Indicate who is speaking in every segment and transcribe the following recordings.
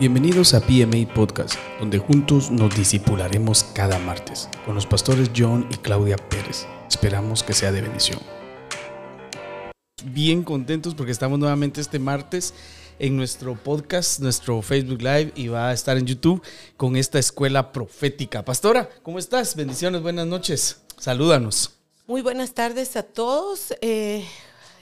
Speaker 1: Bienvenidos a PMA Podcast, donde juntos nos disipularemos cada martes con los pastores John y Claudia Pérez. Esperamos que sea de bendición. Bien contentos porque estamos nuevamente este martes en nuestro podcast, nuestro Facebook Live y va a estar en YouTube con esta escuela profética. Pastora, ¿cómo estás? Bendiciones, buenas noches. Salúdanos.
Speaker 2: Muy buenas tardes a todos. Eh,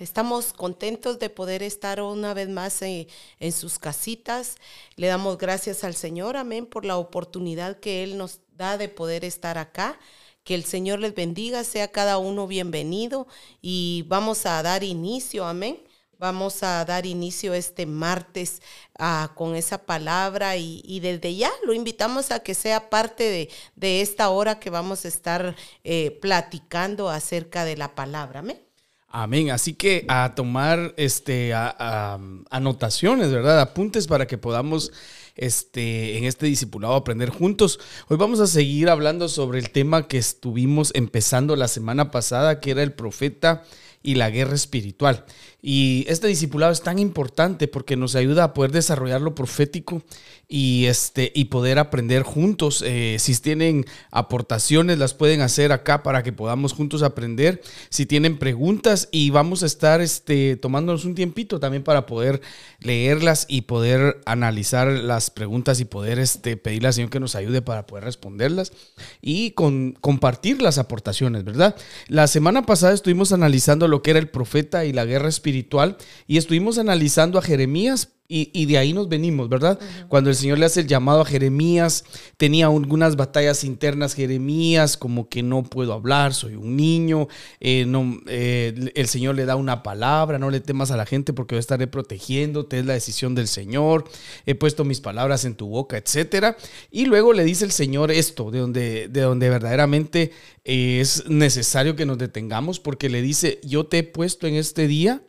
Speaker 2: Estamos contentos de poder estar una vez más en, sus casitas. Le damos gracias al Señor, amén, por la oportunidad que Él nos da de poder estar acá. Que el Señor les bendiga, sea cada uno bienvenido y vamos a dar inicio, amén. Vamos a dar inicio este martes ah, con esa palabra y, desde ya lo invitamos a que sea parte de, esta hora que vamos a estar eh, platicando acerca de la palabra. Amén.
Speaker 1: Amén. Así que a tomar este, anotaciones, ¿verdad? Apuntes para que podamos este, en este discipulado aprender juntos. Hoy vamos a seguir hablando sobre el tema que estuvimos empezando la semana pasada, que era el profeta y la guerra espiritual. Y este discipulado es tan importante porque nos ayuda a poder desarrollar lo profético y, este, y poder aprender juntos. Eh, si tienen aportaciones, las pueden hacer acá para que podamos juntos aprender. Si tienen preguntas y vamos a estar este, tomándonos un tiempito también para poder leerlas y poder analizar las preguntas y poder este, pedirle al Señor que nos ayude para poder responderlas y con, compartir las aportaciones, ¿verdad? La semana pasada estuvimos analizando lo que era el profeta y la guerra espiritual espiritual y estuvimos analizando a Jeremías y, de ahí nos venimos, ¿verdad? Cuando el Señor le hace el llamado a Jeremías, tenía algunas batallas internas Jeremías, como que no puedo hablar, soy un niño, eh, no, eh, el Señor le da una palabra, no le temas a la gente porque yo estaré protegiéndote, es la decisión del Señor, he puesto mis palabras en tu boca, etc. Y luego le dice el Señor esto, de donde, de donde verdaderamente es necesario que nos detengamos, porque le dice, yo te he puesto en este día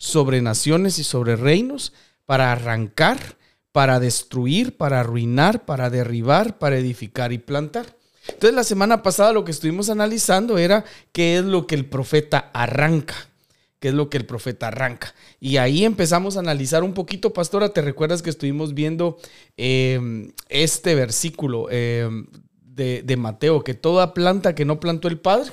Speaker 1: sobre naciones y sobre reinos para arrancar, para destruir, para arruinar, para derribar, para edificar y plantar. Entonces la semana pasada lo que estuvimos analizando era qué es lo que el profeta arranca, qué es lo que el profeta arranca. Y ahí empezamos a analizar un poquito, pastora, ¿te recuerdas que estuvimos viendo em, este versículo em, de, de Mateo, que toda planta que no plantó el Padre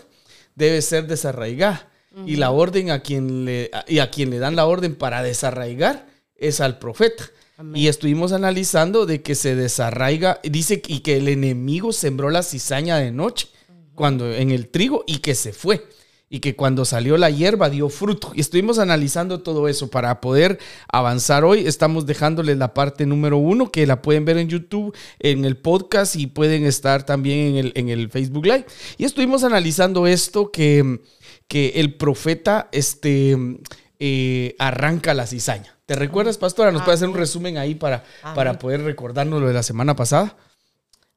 Speaker 1: debe ser desarraigada? Y la orden a quien le y a quien le dan la orden para desarraigar es al profeta. Y estuvimos analizando de que se desarraiga, dice y que el enemigo sembró la cizaña de noche cuando en el trigo y que se fue y que cuando salió la hierba dio fruto. Y estuvimos analizando todo eso para poder avanzar hoy. Estamos dejándoles la parte número uno que la pueden ver en YouTube, en el podcast y pueden estar también en el, en el Facebook Live. Y estuvimos analizando esto que que el profeta este, eh, arranca la cizaña. ¿Te recuerdas, pastora? ¿Nos puede hacer un resumen ahí para, para poder recordarnos lo de la semana pasada?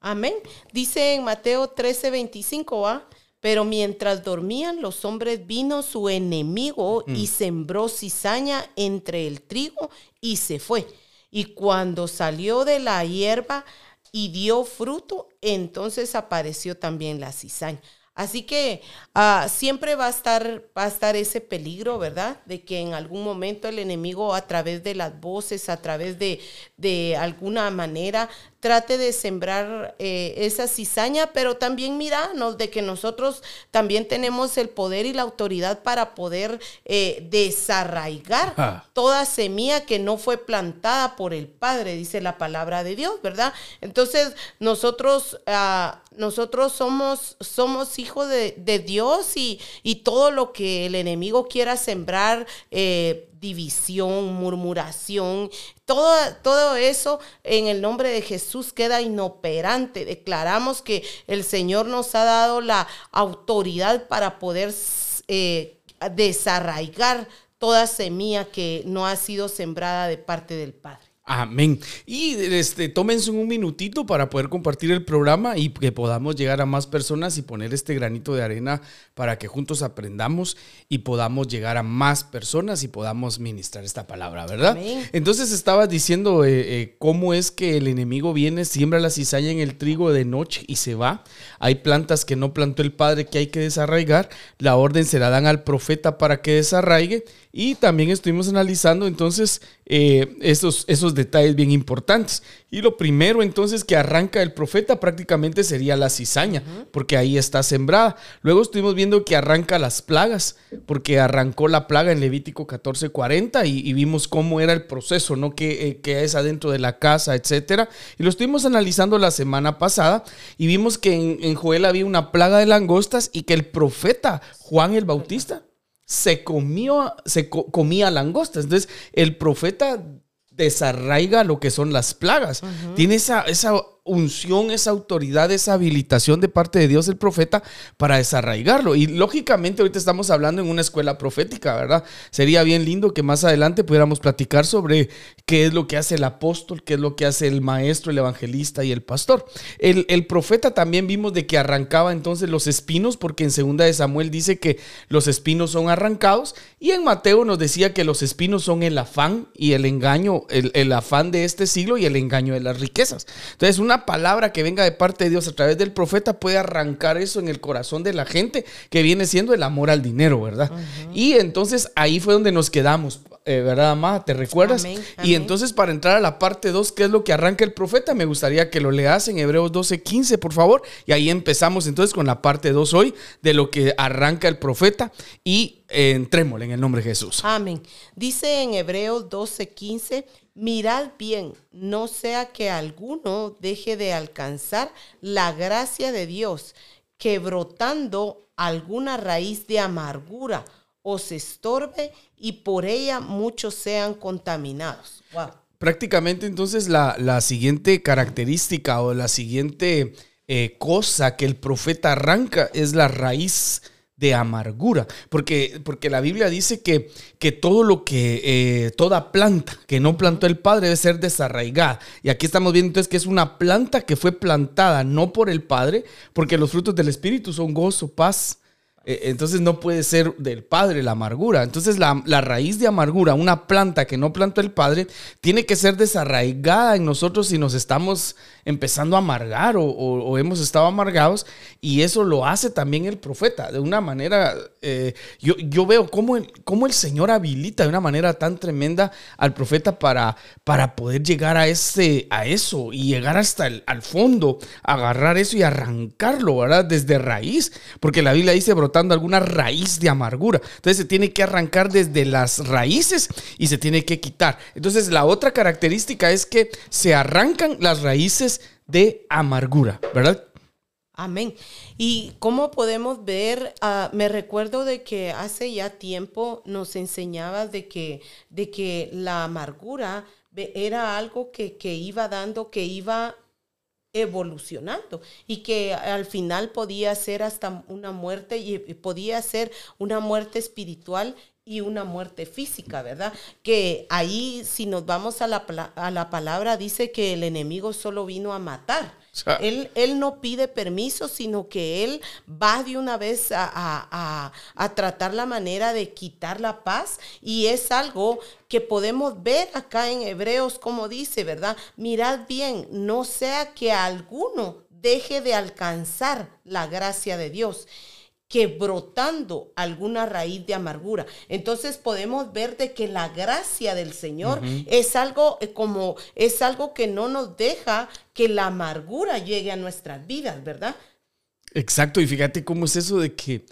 Speaker 2: Amén. Dice en Mateo 13, 25, ¿ah? Pero mientras dormían los hombres vino su enemigo y mm. sembró cizaña entre el trigo y se fue. Y cuando salió de la hierba y dio fruto, entonces apareció también la cizaña. Así que ah, siempre va a, estar, va a estar ese peligro, ¿verdad? De que en algún momento el enemigo a través de las voces, a través de, de alguna manera, trate de sembrar eh, esa cizaña, pero también miranos de que nosotros también tenemos el poder y la autoridad para poder eh, desarraigar ah. toda semilla que no fue plantada por el Padre, dice la palabra de Dios, ¿verdad? Entonces nosotros, ah, nosotros somos, somos hijos de, Dios y, y, todo lo que el enemigo quiera sembrar, eh, división, murmuración, todo, todo eso en el nombre de Jesús queda inoperante. Declaramos que el Señor nos ha dado la autoridad para poder eh, desarraigar toda semilla que no ha sido sembrada de parte del Padre.
Speaker 1: Amén. Y este, tómense un minutito para poder compartir el programa y que podamos llegar a más personas y poner este granito de arena para que juntos aprendamos y podamos llegar a más personas y podamos ministrar esta palabra, ¿verdad? Entonces estaba diciendo eh, eh, cómo es que el enemigo viene, siembra la cizaña en el trigo de noche y se va. Hay plantas que no plantó el Padre que hay que desarraigar. La orden se la dan al profeta para que desarraigue. Y también estuvimos analizando entonces eh, esos, esos detalles bien importantes. Y lo primero entonces que arranca el profeta prácticamente sería la cizaña, porque ahí está sembrada. Luego estuvimos viendo que arranca las plagas, porque arrancó la plaga en Levítico 14:40 y, y vimos cómo era el proceso, ¿no? Que, eh, que, es adentro de la casa, etcétera. Y lo estuvimos analizando la semana pasada y vimos que en, en Joel había una plaga de langostas y que el profeta Juan el Bautista se comió, se comía langostas. Entonces, el profeta desarraiga lo que son las plagas. Tiene esa, esa unción, esa autoridad, esa habilitación de parte de Dios el profeta para desarraigarlo. Y lógicamente ahorita estamos hablando en una escuela profética, ¿verdad? Sería bien lindo que más adelante pudiéramos platicar sobre qué es lo que hace el apóstol, qué es lo que hace el maestro, el evangelista y el pastor. El, el profeta también vimos de que arrancaba entonces los espinos, porque en segunda de Samuel dice que los espinos son arrancados y en Mateo nos decía que los espinos son el afán y el engaño, el, el afán de este siglo y el engaño de las riquezas. Entonces, una palabra que venga de parte de Dios a través del profeta puede arrancar eso en el corazón de la gente, que viene siendo el amor al dinero, ¿verdad? Y entonces ahí fue donde nos quedamos, eh, ¿verdad? ¿Te recuerdas? Y entonces para entrar a la parte 2, ¿qué es lo que arranca el profeta? Me gustaría que lo leas en Hebreos 12, 15, por favor. Y ahí empezamos entonces con la parte 2 hoy de lo que arranca el profeta y eh, entrémosle en el nombre de Jesús.
Speaker 2: Amén. Dice en Hebreos 12, 15 Mirad bien, no sea que alguno deje de alcanzar la gracia de Dios, que brotando alguna raíz de amargura os estorbe y por ella muchos sean contaminados.
Speaker 1: Prácticamente entonces la, siguiente característica o la siguiente eh, cosa que el profeta arranca es la raíz de amargura, porque, porque la Biblia dice que, que todo lo que, eh, toda planta que no plantó el Padre debe ser desarraigada. Y aquí estamos viendo entonces que es una planta que fue plantada no por el Padre, porque los frutos del Espíritu son gozo, paz, entonces no puede ser del Padre la amargura. Entonces la, raíz de amargura, una planta que no plantó el Padre, tiene que ser desarraigada en nosotros si nos estamos empezando a amargar o, hemos estado amargados. Y eso lo hace también el profeta. De una manera, eh, yo, yo, veo cómo el, cómo el Señor habilita de una manera tan tremenda al profeta para, para poder llegar a, ese, a eso y llegar hasta el al fondo, agarrar eso y arrancarlo, ¿verdad? Desde raíz. Porque la Biblia dice, alguna raíz de amargura. Entonces se tiene que arrancar desde las raíces y se tiene que quitar. Entonces la otra característica es que se arrancan las raíces de amargura, ¿verdad?
Speaker 2: Amén. Y cómo podemos ver, ah, me recuerdo de que hace ya tiempo nos enseñabas de que, de que la amargura era algo que, que iba dando, que iba evolucionando y que al final podía ser hasta una muerte y, podía ser una muerte espiritual y una muerte física, ¿verdad? Que ahí si nos vamos a la, a la palabra dice que el enemigo solo vino a matar él, él, no pide permiso, sino que él va de una vez a, tratar la manera de quitar la paz y es algo que podemos ver acá en Hebreos como dice, ¿verdad? Mirad bien, no sea que alguno deje de alcanzar la gracia de Dios que brotando alguna raíz de amargura. Entonces podemos ver de que la gracia del Señor es algo eh, como es algo que no nos deja que la amargura llegue a nuestras vidas, ¿verdad?
Speaker 1: Exacto, y fíjate cómo es eso de que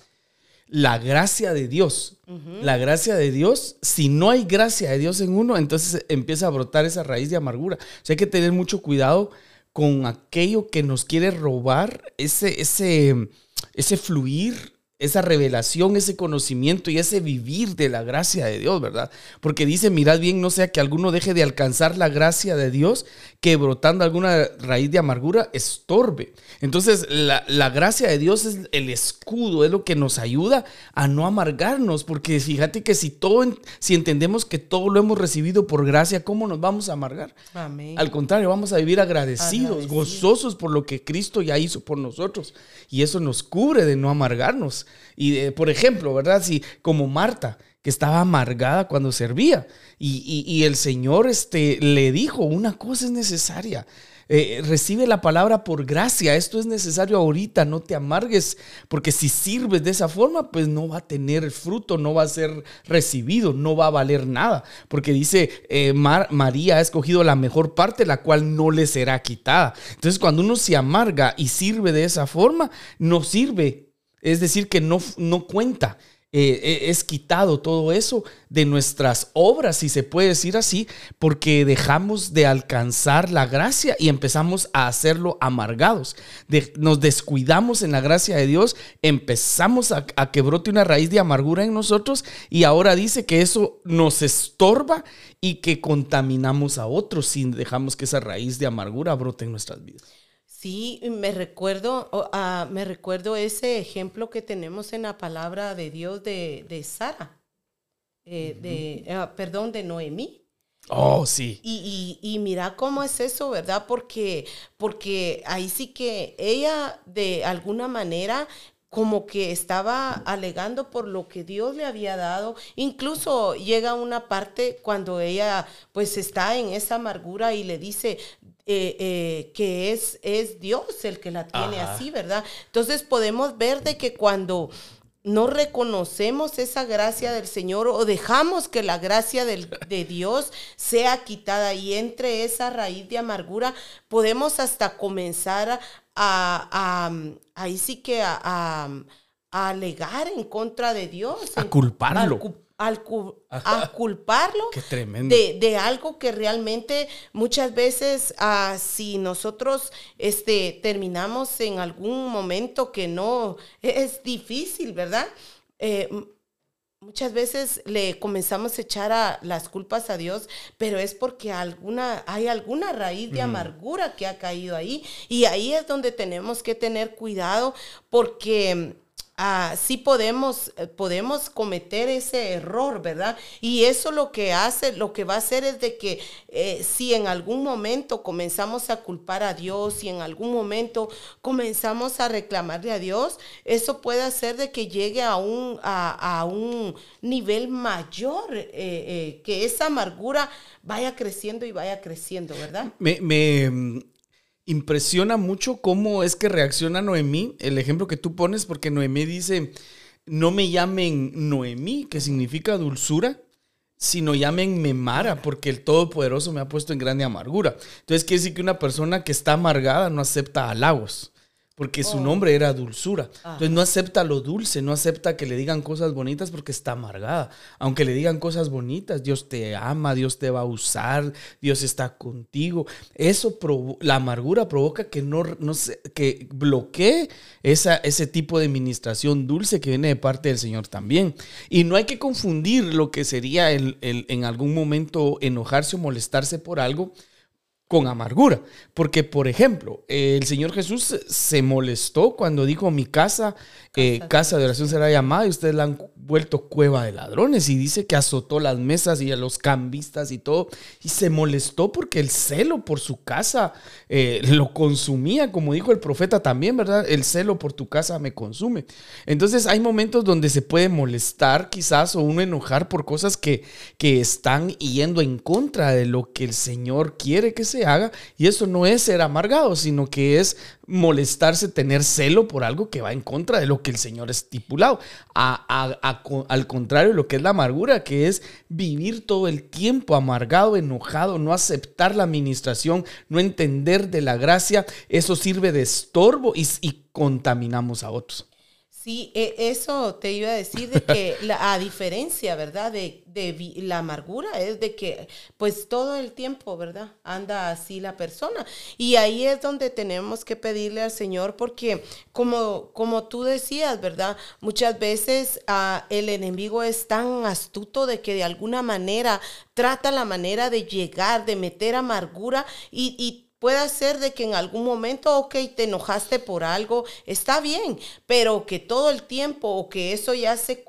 Speaker 1: la gracia de Dios, la gracia de Dios, si no hay gracia de Dios en uno, entonces empieza a brotar esa raíz de amargura. O sea, hay que tener mucho cuidado con aquello que nos quiere robar ese, ese, ese fluir, esa revelación, ese conocimiento y ese vivir de la gracia de Dios, ¿verdad? Porque dice, mirad bien, no sea que alguno deje de alcanzar la gracia de Dios, que brotando alguna raíz de amargura estorbe. Entonces, la, la gracia de Dios es el escudo, es lo que nos ayuda a no amargarnos, porque fíjate que si todo, si entendemos que todo lo hemos recibido por gracia, ¿cómo nos vamos a amargar? Amén. Al contrario, vamos a vivir agradecidos, gozosos por lo que Cristo ya hizo por nosotros. Y eso nos cubre de no amargarnos. Y, por ejemplo, ¿verdad? Si como Marta, que estaba amargada cuando servía. Y, el Señor este, le dijo, una cosa es necesaria. Eh, recibe la palabra por gracia. Esto es necesario ahorita, no te amargues, porque si sirves de esa forma, pues no va a tener fruto, no va a ser recibido, no va a valer nada, porque dice, eh, María ha escogido la mejor parte, la cual no le será quitada. Entonces, cuando uno se amarga y sirve de esa forma, no sirve, es decir, que no, no cuenta. Eh, eh, es quitado todo eso de nuestras obras, si se puede decir así, porque dejamos de alcanzar la gracia y empezamos a hacerlo amargados. nos descuidamos en la gracia de Dios, empezamos a, a que brote una raíz de amargura en nosotros y ahora dice que eso nos estorba y que contaminamos a otros si dejamos que esa raíz de amargura brote en nuestras vidas.
Speaker 2: Sí, me recuerdo, uh, me recuerdo ese ejemplo que tenemos en la palabra de Dios de, de Sara, eh, de, ah, perdón, de Noemí.
Speaker 1: Oh, sí.
Speaker 2: Y, y, y, mira cómo es eso, ¿verdad? Porque, porque ahí sí que ella de alguna manera como que estaba alegando por lo que Dios le había dado. Incluso llega una parte cuando ella pues está en esa amargura y le dice, eh, eh, que es, es Dios el que la tiene así, ¿verdad? Entonces podemos ver de que cuando no reconocemos esa gracia del Señor o dejamos que la gracia de Dios sea quitada y entre esa raíz de amargura, podemos hasta comenzar a, ahí sí que a, alegar en contra de Dios.
Speaker 1: A culparlo
Speaker 2: al, a culparlo de, de, algo que realmente muchas veces ah, si nosotros este, terminamos en algún momento que no es difícil, ¿verdad? Eh, muchas veces le comenzamos a echar a las culpas a Dios, pero es porque alguna, hay alguna raíz de amargura que ha caído ahí. Y ahí es donde tenemos que tener cuidado porque Ah, sí podemos, eh, podemos cometer ese error, ¿verdad? Y eso lo que hace, lo que va a hacer es de que eh, si en algún momento comenzamos a culpar a Dios, si en algún momento comenzamos a reclamarle a Dios, eso puede hacer de que llegue a un, a, un nivel mayor, eh, que esa amargura vaya creciendo y vaya creciendo, ¿verdad?
Speaker 1: Me impresiona mucho cómo es que reacciona Noemí, el ejemplo que tú pones, porque Noemí dice, no me llamen Noemí, que significa dulzura, sino llamen Mara, porque el Todopoderoso me ha puesto en grande amargura. Entonces quiere decir que una persona que está amargada no acepta halagos porque su oh. nombre era dulzura. Entonces no acepta lo dulce, no acepta que le digan cosas bonitas porque está amargada. Aunque le digan cosas bonitas, Dios te ama, Dios te va a usar, Dios está contigo. Eso, la amargura provoca que no, no que bloquee esa, ese tipo de administración dulce que viene de parte del Señor también. Y no hay que confundir lo que sería el, en algún momento enojarse o molestarse por algo con amargura. Porque, por ejemplo, el Señor Jesús se molestó cuando dijo, mi casa, eh, casa de oración será llamada y ustedes la han vuelto cueva de ladrones. Y dice que azotó las mesas y a los cambistas y todo. Y se molestó porque el celo por su casa eh, lo consumía, como dijo el profeta también, ¿verdad? El celo por tu casa me consume. Entonces hay momentos donde se puede molestar quizás o uno enojar por cosas que, que están yendo en contra de lo que el Señor quiere que se haga. Y eso no es ser amargado, sino que es molestarse, tener celo por algo que va en contra de lo que el Señor ha estipulado. al contrario, lo que es la amargura, que es vivir todo el tiempo amargado, enojado, no aceptar la administración, no entender de la gracia, eso sirve de estorbo y contaminamos a otros.
Speaker 2: Sí, e, eso te iba a decir de que la, a diferencia, ¿verdad? De, la amargura es de que pues todo el tiempo, ¿verdad? Anda así la persona. Y ahí es donde tenemos que pedirle al Señor porque como, como tú decías, ¿verdad? Muchas veces ah, el enemigo es tan astuto de que de alguna manera trata la manera de llegar, de meter amargura y Puede ser de que en algún momento, ok, te enojaste por algo, está bien, pero que todo el tiempo o que eso ya se,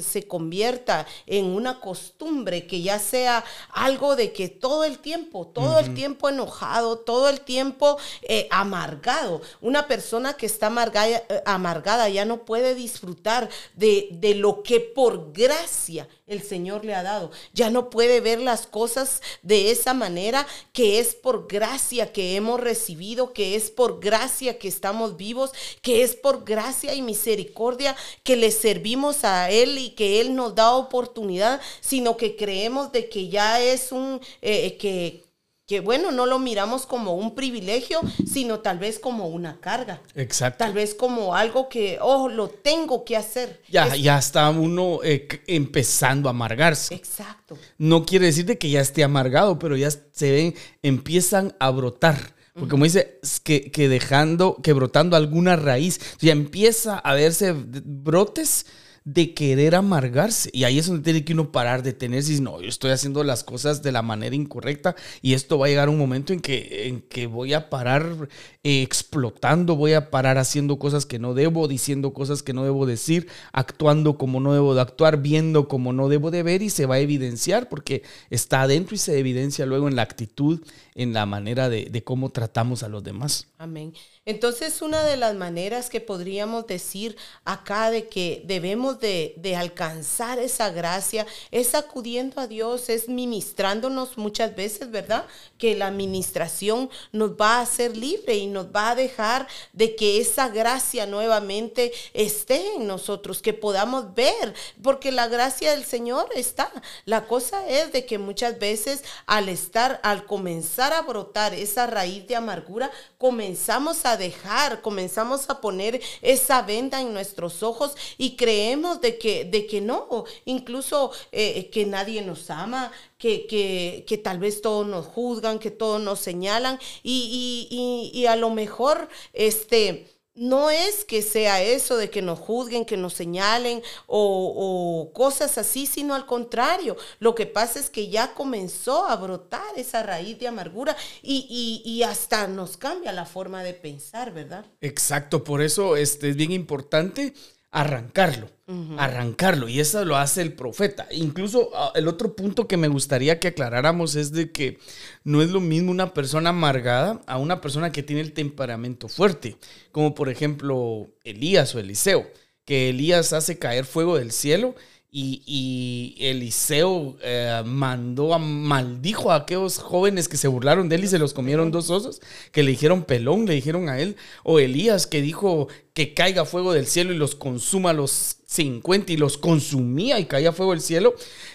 Speaker 2: se convierta en una costumbre, que ya sea algo de que todo el tiempo, todo el tiempo enojado, todo el tiempo eh, amargado. Una persona que está amargada, eh, amargada ya no puede disfrutar de, de lo que por gracia el Señor le ha dado. Ya no puede ver las cosas de esa manera, que es por gracia que hemos recibido, que es por gracia que estamos vivos, que es por gracia y misericordia que le servimos a Él y que Él nos da oportunidad, sino que creemos de que ya es un, eh, que que bueno, no lo miramos como un privilegio, sino tal vez como una carga.
Speaker 1: Exacto.
Speaker 2: Tal vez como algo que, oh, lo tengo que hacer.
Speaker 1: Ya, ya está uno eh, empezando a amargarse.
Speaker 2: Exacto.
Speaker 1: No quiere decir de que ya esté amargado, pero ya se ven, empiezan a brotar. Porque como dice, que, que, dejando, que brotando alguna raíz, ya empieza a verse brotes de querer amargarse. Y ahí es donde tiene que uno parar, de tener si no, yo estoy haciendo las cosas de la manera incorrecta y esto va a llegar un momento en que, en que voy a parar eh, explotando, voy a parar haciendo cosas que no debo, diciendo cosas que no debo decir, actuando como no debo de actuar, viendo como no debo de ver y se va a evidenciar porque está adentro y se evidencia luego en la actitud, en la manera de, de cómo tratamos a los demás.
Speaker 2: Amén. Entonces, una de las maneras que podríamos decir acá de que debemos de, alcanzar esa gracia es acudiendo a Dios, es ministrándonos muchas veces, ¿verdad? Que la administración nos va a hacer libre y nos va a dejar de que esa gracia nuevamente esté en nosotros, que podamos ver, porque la gracia del Señor está. La cosa es de que muchas veces al estar, al comenzar a brotar esa raíz de amargura, comenzamos a dejar, comenzamos a poner esa venda en nuestros ojos y creemos de que, de que no, incluso eh, que nadie nos ama, que, que, que, tal vez todos nos juzgan, que todos nos señalan y, y, y a lo mejor este no es que sea eso de que nos juzguen, que nos señalen o, cosas así, sino al contrario. Lo que pasa es que ya comenzó a brotar esa raíz de amargura y, hasta nos cambia la forma de pensar, ¿verdad?
Speaker 1: Exacto, por eso este, es bien importante arrancarlo, arrancarlo. Y eso lo hace el profeta. Incluso ah, el otro punto que me gustaría que aclaráramos es de que no es lo mismo una persona amargada a una persona que tiene el temperamento fuerte, como por ejemplo Elías o Eliseo, que Elías hace caer fuego del cielo y, Eliseo eh, mandó a maldijo a aquellos jóvenes que se burlaron de él y se los comieron dos osos, que le dijeron pelón, le dijeron a él. O Elías que dijo que caiga fuego del cielo y los consuma los 50 y los consumía y caía fuego del cielo.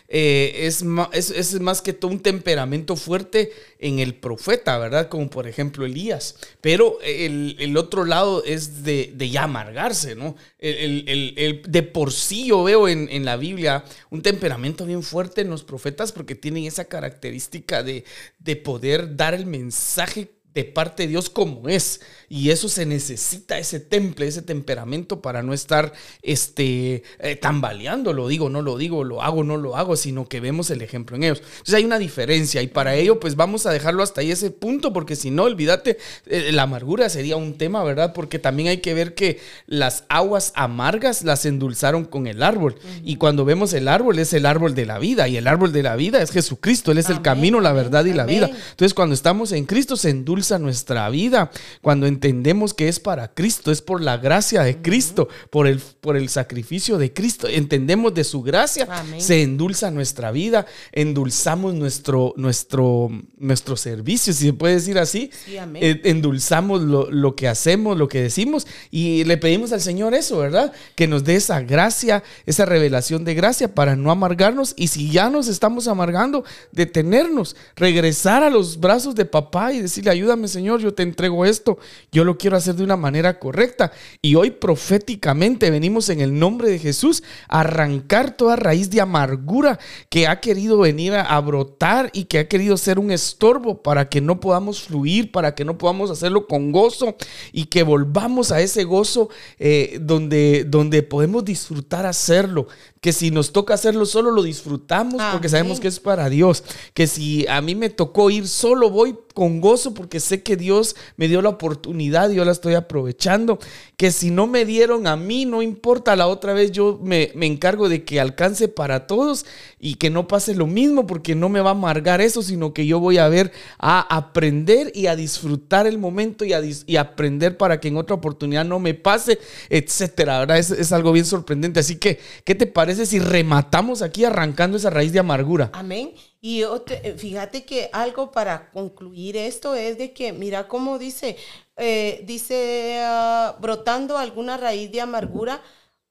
Speaker 1: Eh, es, más, es, más que todo un temperamento fuerte en el profeta, ¿verdad? Como por ejemplo Elías. Pero el, otro lado es de, ya amargarse, ¿no? El, de por sí yo veo en, en, la Biblia un temperamento bien fuerte en los profetas porque tienen esa característica de, de poder dar el mensaje de parte de Dios como es. Y eso se necesita, ese temple, ese temperamento para no estar este, eh, tambaleando, lo digo, no lo digo, lo hago, no lo hago, sino que vemos el ejemplo en ellos. Entonces hay una diferencia y para ello pues vamos a dejarlo hasta ahí ese punto, porque si no, olvídate, eh, la amargura sería un tema, ¿verdad? Porque también hay que ver que las aguas amargas las endulzaron con el árbol. Y cuando vemos el árbol es el árbol de la vida y el árbol de la vida es Jesucristo, Él es el camino, la verdad y la vida. Entonces cuando estamos en Cristo se endulza nuestra vida. Cuando entendemos que es para Cristo, es por la gracia de Cristo, por el, por el sacrificio de Cristo. Entendemos de su gracia, se endulza nuestra vida, endulzamos nuestro, nuestro, nuestro servicio, si se puede decir así. Eh, endulzamos lo, lo, que hacemos, lo que decimos y le pedimos al Señor eso, ¿verdad? Que nos dé esa gracia, esa revelación de gracia para no amargarnos y si ya nos estamos amargando, detenernos, regresar a los brazos de papá y decirle, ayúdame Señor, yo te entrego esto yo lo quiero hacer de una manera correcta. Y hoy proféticamente venimos en el nombre de Jesús a arrancar toda raíz de amargura que ha querido venir a, brotar y que ha querido ser un estorbo para que no podamos fluir, para que no podamos hacerlo con gozo y que volvamos a ese gozo eh, donde, donde podemos disfrutar hacerlo. Que si nos toca hacerlo solo lo disfrutamos porque sabemos que es para Dios. Que si a mí me tocó ir solo, voy con gozo porque sé que Dios me dio la oportunidad y yo la estoy aprovechando. Que si no me dieron a mí, no importa, la otra vez yo me, encargo de que alcance para todos y que no pase lo mismo porque no me va a amargar eso, sino que yo voy a ver a aprender y a disfrutar el momento y a, aprender para que en otra oportunidad no me pase, etcétera. ¿verdad? Es, es algo bien sorprendente. Así que, ¿qué te parece si rematamos aquí arrancando esa raíz de amargura?
Speaker 2: Amén. Y eh, fíjate que algo para concluir esto es de que, mira cómo dice, eh, dice, ah, brotando alguna raíz de amargura,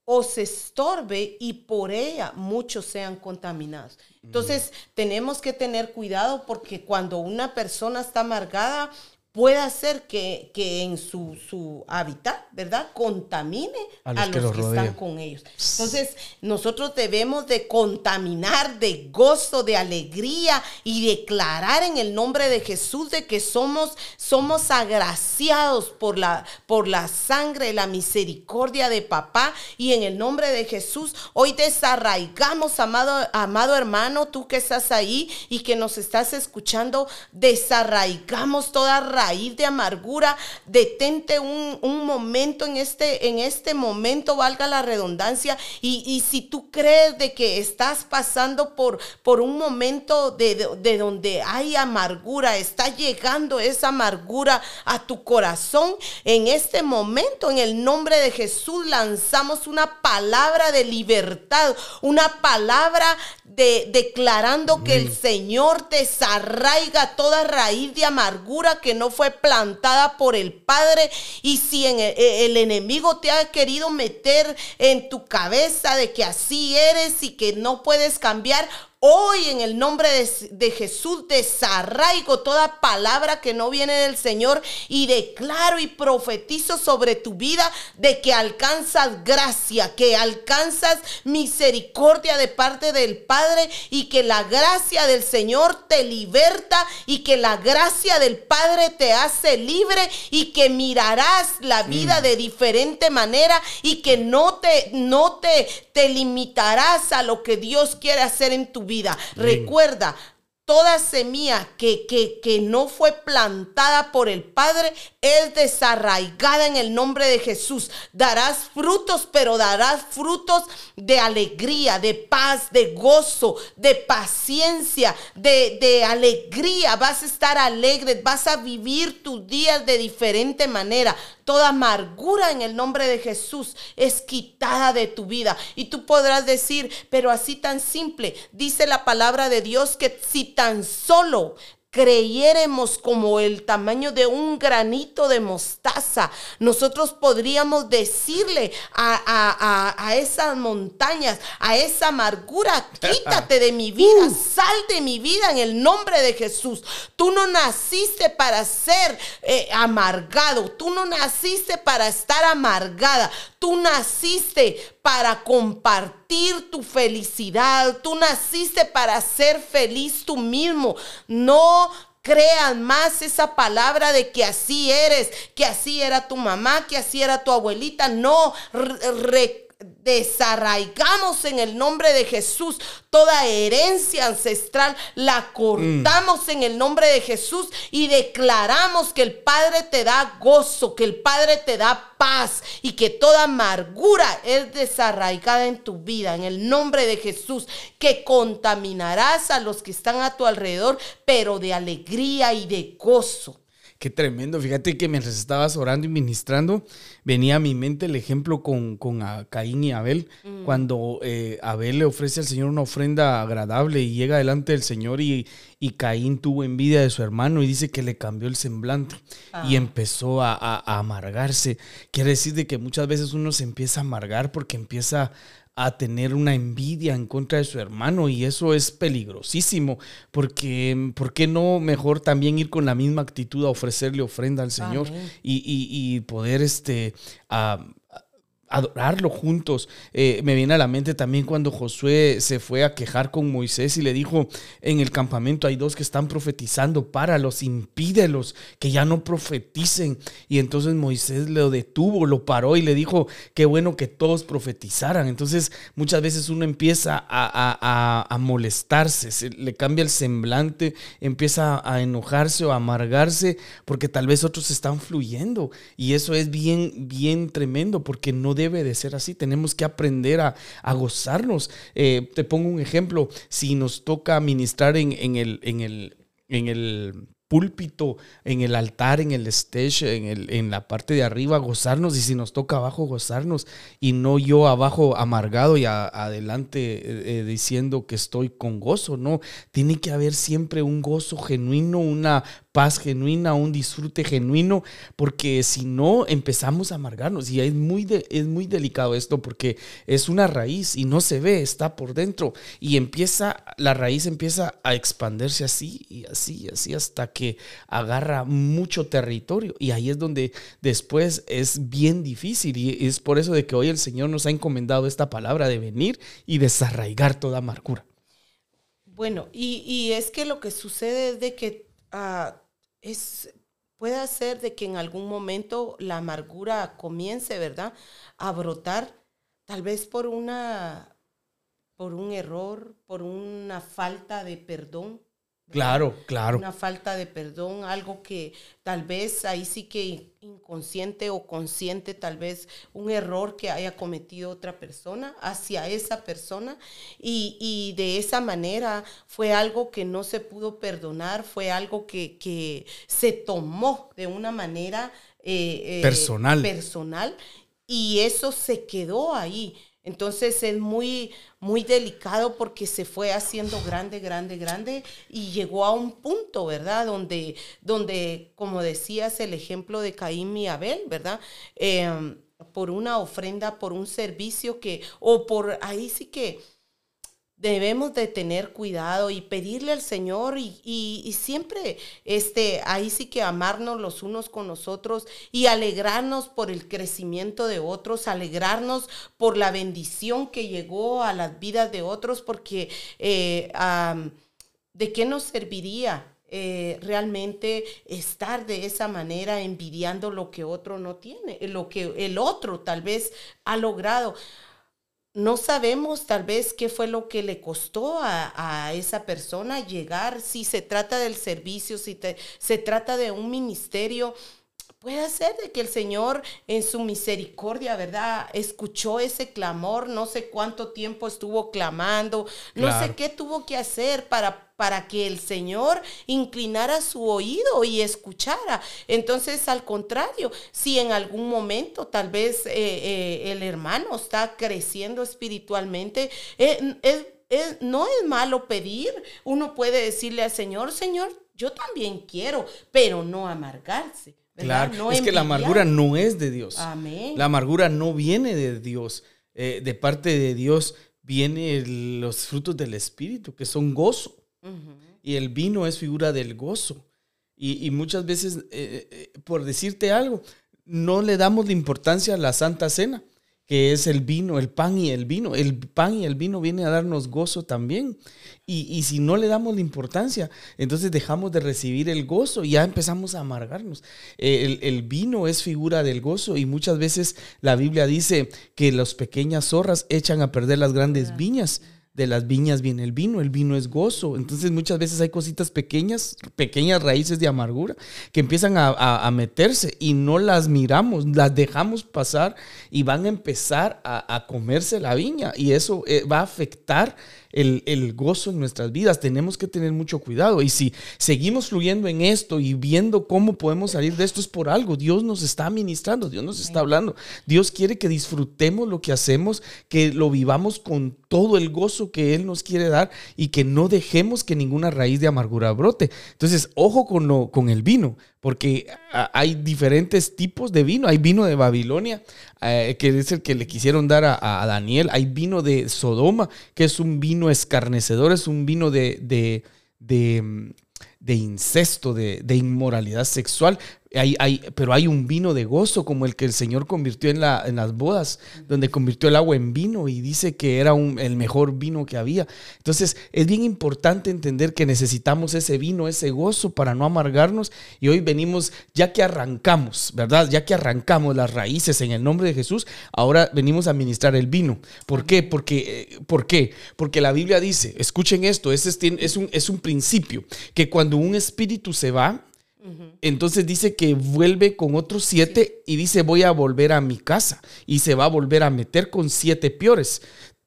Speaker 2: o se estorbe y por ella muchos sean contaminados. Entonces, tenemos que tener cuidado porque cuando una persona está amargada, puede ser que, en su, su, hábitat, ¿verdad? Contamine a los, que, están con ellos. Entonces, nosotros debemos de contaminar de gozo, de alegría y declarar en el nombre de Jesús de que somos, somos agraciados por la, por la sangre, la misericordia de papá. Y en el nombre de Jesús, hoy desarraigamos, amado, amado hermano, tú que estás ahí y que nos estás escuchando, desarraigamos toda raíz raíz de amargura, detente un, momento en este, en este momento, valga la redundancia, y, si tú crees de que estás pasando por, por un momento de, de donde hay amargura, está llegando esa amargura a tu corazón, en este momento, en el nombre de Jesús, lanzamos una palabra de libertad, una palabra de, declarando que el Señor desarraiga toda raíz de amargura que no fue plantada por el Padre. Y si en el, enemigo te ha querido meter en tu cabeza de que así eres y que no puedes cambiar, Hoy en el nombre de, Jesús desarraigo toda palabra que no viene del Señor y declaro y profetizo sobre tu vida de que alcanzas gracia, que alcanzas misericordia de parte del Padre y que la gracia del Señor te liberta y que la gracia del Padre te hace libre y que mirarás la vida mm. de diferente manera y que no te no te te limitarás a lo que Dios quiere hacer en tu vida. Recuerda, toda semilla que, que, que, no fue plantada por el Padre es desarraigada en el nombre de Jesús. Darás frutos, pero darás frutos de alegría, de paz, de gozo, de paciencia, de, de alegría. Vas a estar alegre, vas a vivir tus días de diferente manera. Toda amargura en el nombre de Jesús es quitada de tu vida. Y tú podrás decir, pero así tan simple, dice la palabra de Dios que si tan solo creyéremos como el tamaño de un granito de mostaza, nosotros podríamos decirle a, esas montañas, a esa amargura, quítate de mi vida, uh. sal de mi vida en el nombre de Jesús. Tú no naciste para ser eh, amargado, tú no naciste para estar amargada, tú naciste para compartir tu felicidad. Tú naciste para ser feliz tú mismo. No crean más esa palabra de que así eres, que así era tu mamá, que así era tu abuelita. No, desarraigamos en el nombre de Jesús toda herencia ancestral, la cortamos en el nombre de Jesús y declaramos que el Padre te da gozo, que el Padre te da paz y que toda amargura es desarraigada en tu vida, en el nombre de Jesús, que contaminarás a los que están a tu alrededor, pero de alegría y de gozo.
Speaker 1: Qué tremendo. Fíjate que mientras estabas orando y ministrando, venía a mi mente el ejemplo con, con Caín y Abel. Mm. Cuando eh, Abel le ofrece al Señor una ofrenda agradable y llega delante del Señor y, y Caín tuvo envidia de su hermano y dice que le cambió el semblante y ah. empezó a, a, amargarse. Quiere decir de que muchas veces uno se empieza a amargar porque empieza a tener una envidia en contra de su hermano y eso es peligrosísimo porque ¿por qué no mejor también ir con la misma actitud a ofrecerle ofrenda al Señor y, y, poder este adorarlo juntos. Eh, me viene a la mente también cuando Josué se fue a quejar con Moisés y le dijo, en el campamento hay dos que están profetizando, páralos, impídelos, que ya no profeticen. Y entonces Moisés lo detuvo, lo paró y le dijo, qué bueno que todos profetizaran. Entonces muchas veces uno empieza a, a molestarse, se le cambia el semblante, empieza a enojarse o a amargarse porque tal vez otros están fluyendo. Y eso es bien, bien tremendo porque no debe de ser así. Tenemos que aprender a, gozarnos. Eh, te pongo un ejemplo. Si nos toca ministrar en, el, en, el, en el púlpito, en el altar, en el stage, en, el, en la parte de arriba, gozarnos y si nos toca abajo, gozarnos y no yo abajo amargado y adelante eh, eh, diciendo que estoy con gozo, no, tiene que haber siempre un gozo genuino, una paz genuina, un disfrute genuino, porque si no empezamos a amargarnos. Y es muy, es muy delicado esto porque es una raíz y no se ve, está por dentro. Y empieza, la raíz empieza a expandirse así y así y así hasta que agarra mucho territorio. Y ahí es donde después es bien difícil. Y es por eso de que hoy el Señor nos ha encomendado esta palabra de venir y desarraigar toda amargura.
Speaker 2: Bueno, y, es que lo que sucede es de que ah, puede ser de que en algún momento la amargura comience, ¿verdad? A brotar, tal vez por una, por un error, por una falta de perdón,
Speaker 1: Claro, claro.
Speaker 2: Una falta de perdón, algo que tal vez ahí sí que inconsciente o consciente, tal vez un error que haya cometido otra persona hacia esa persona y, de esa manera fue algo que no se pudo perdonar, fue algo que, se tomó de una manera
Speaker 1: eh, eh, personal.
Speaker 2: personal y eso se quedó ahí. Entonces es muy, muy delicado porque se fue haciendo grande, grande, grande y llegó a un punto, ¿verdad? Donde, donde como decías, el ejemplo de Caín y Abel, ¿verdad? Em, por una ofrenda, por un servicio que, o por ahí sí que debemos de tener cuidado y pedirle al Señor y, siempre, este, ahí sí que amarnos los unos con los otros y alegrarnos por el crecimiento de otros, alegrarnos por la bendición que llegó a las vidas de otros, porque eh, ¿de qué nos serviría? Eh, realmente estar de esa manera envidiando lo que otro no tiene, lo que el otro tal vez ha logrado no sabemos tal vez qué fue lo que le costó a, esa persona llegar, si se trata del servicio, si se trata de un ministerio. Puede ser de que el Señor en su misericordia, ¿verdad? Escuchó ese clamor, no sé cuánto tiempo estuvo clamando, no sé qué tuvo que hacer para para que el Señor inclinara su oído y escuchara. Entonces, al contrario, si en algún momento tal vez eh, eh, el hermano está creciendo espiritualmente, eh, no es malo pedir. Uno puede decirle al Señor, Señor, yo también quiero, pero no amargarse.
Speaker 1: Claro, es que la amargura no es de Dios. Amén. La amargura no viene de Dios. de parte de Dios vienen los frutos del Espíritu, que son gozo, y el vino es figura del gozo. Y, muchas veces, eh, eh, por decirte algo, no le damos la importancia a la Santa Cena, que es el vino, el pan y el vino. El pan y el vino viene a darnos gozo también. Y, si no le damos la importancia, entonces dejamos de recibir el gozo y ya empezamos a amargarnos. El, el, vino es figura del gozo y muchas veces la Biblia dice que las pequeñas zorras echan a perder las grandes viñas de las viñas viene el vino, el vino es gozo. Entonces muchas veces hay cositas pequeñas, pequeñas raíces de amargura que empiezan a, meterse y no las miramos, las dejamos pasar y van a empezar a, comerse la viña y eso eh, va a afectar el, gozo en nuestras vidas. Tenemos que tener mucho cuidado. Y si seguimos fluyendo en esto y viendo cómo podemos salir de esto es por algo. Dios nos está ministrando, Dios nos está hablando. Dios quiere que disfrutemos lo que hacemos, que lo vivamos con todo el gozo que Él nos quiere dar y que no dejemos que ninguna raíz de amargura brote. Entonces, ojo con, con el vino porque hay diferentes tipos de vino. Hay vino de Babilonia, eh, que es el que le quisieron dar a, Daniel. Hay vino de Sodoma, que es un vino escarnecedor, es un vino de, de, de, incesto, de, inmoralidad sexual. Hay, pero hay un vino de gozo como el que el Señor convirtió en, la, en las bodas, donde convirtió el agua en vino y dice que era el mejor vino que había. Entonces es bien importante entender que necesitamos ese vino, ese gozo para no amargarnos y hoy venimos, ya que arrancamos, ¿verdad? Ya que arrancamos las raíces en el nombre de Jesús, ahora venimos a ministrar el vino. ¿Por qué? Porque, eh, ¿por qué? Porque la Biblia dice, escuchen esto, ese es, un, es un principio, que cuando un espíritu se va, entonces dice que vuelve con otros siete y dice voy a volver a mi casa y se va a volver a meter con siete peores.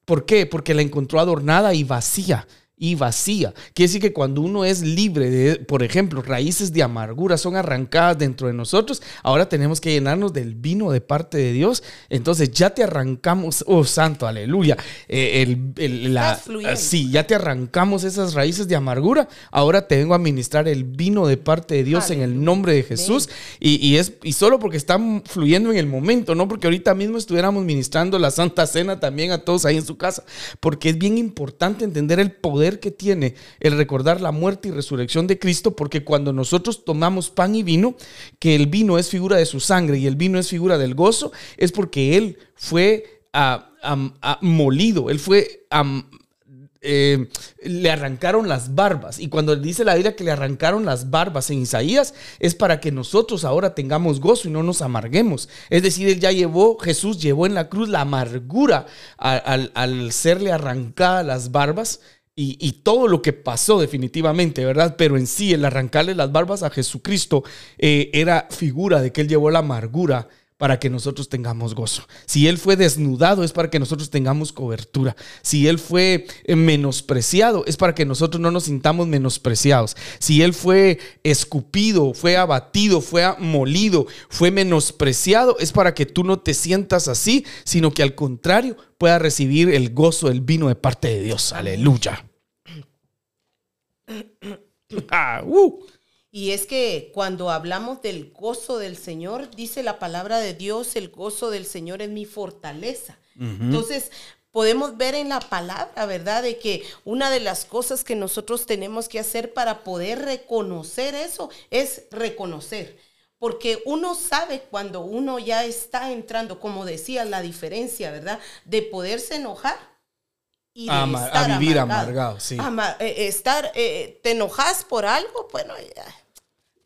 Speaker 1: ¿Por qué? Porque la encontró adornada y vacía y vacía. Quiere decir que cuando uno es libre de, por ejemplo, raíces de amargura son arrancadas dentro de nosotros, ahora tenemos que llenarnos del vino de parte de Dios. Entonces ya te arrancamos, oh santo, aleluya. Eh, el, la, sí, ya te arrancamos esas raíces de amargura. Ahora te vengo a ministrar el vino de parte de Dios en el nombre de Jesús. Y, es, y solo porque están fluyendo en el momento, no porque ahorita mismo estuviéramos ministrando la Santa Cena también a todos ahí en su casa. Porque es bien importante entender el poder que tiene el recordar la muerte y resurrección de Cristo, porque cuando nosotros tomamos pan y vino, que el vino es figura de su sangre y el vino es figura del gozo, es porque Él fue ah, ah, molido, Él fue... Eh, le arrancaron las barbas. Y cuando dice la Biblia que le arrancaron las barbas en Isaías, es para que nosotros ahora tengamos gozo y no nos amarguemos. Es decir, Él ya llevó, Jesús llevó en la cruz la amargura al, al serle arrancadas las barbas y, todo lo que pasó definitivamente, ¿verdad? Pero en sí, el arrancarle las barbas a Jesucristo eh, era figura de que Él llevó la amargura para que nosotros tengamos gozo. Si Él fue desnudado es para que nosotros tengamos cobertura. Si Él fue eh, menospreciado es para que nosotros no nos sintamos menospreciados. Si Él fue escupido, fue abatido, fue molido, fue menospreciado, es para que tú no te sientas así, sino que al contrario pueda recibir el gozo, el vino de parte de Dios. Aleluya.
Speaker 2: Ah, uh. Y es que cuando hablamos del gozo del Señor, dice la palabra de Dios, el gozo del Señor es mi fortaleza. Entonces, podemos ver en la palabra, ¿verdad? De que una de las cosas que nosotros tenemos que hacer para poder reconocer eso es reconocer. Porque uno sabe cuando uno ya está entrando, como decía, la diferencia, ¿verdad? De poderse enojar
Speaker 1: a, vivir amargado, sí.
Speaker 2: Eh, estar, eh, te enojas por algo, bueno, ya,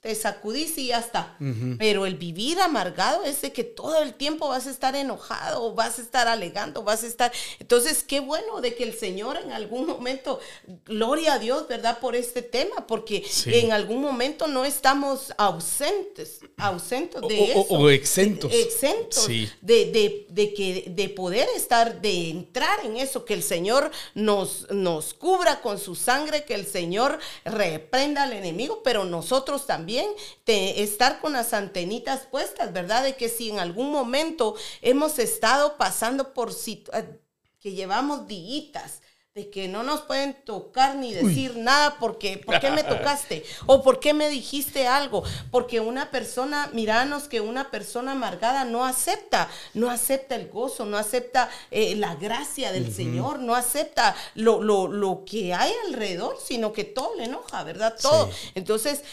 Speaker 2: te sacudís y ya está. Pero el vivir amargado es de que todo el tiempo vas a estar enojado, vas a estar alegando, vas a estar... Entonces, qué bueno de que el Señor en algún momento, gloria a Dios, ¿verdad? Por este tema, porque en algún momento no estamos ausentes, ausentes de eso.
Speaker 1: O, exentos.
Speaker 2: exentos de, de, que, de poder estar, de entrar en eso, que el Señor nos, nos cubra con su sangre, que el Señor reprenda al enemigo, pero nosotros también de estar con las antenitas puestas, ¿verdad? De que si en algún momento hemos estado pasando por situaciones que llevamos días de que no nos pueden tocar ni decir nada porque ¿por qué me tocaste? o ¿por qué me dijiste algo? Porque una persona, miranos que una persona amargada no acepta, no acepta el gozo, no acepta eh, la gracia del Señor, no acepta lo, lo, que hay alrededor, sino que todo le enoja, ¿verdad? Todo. Entonces,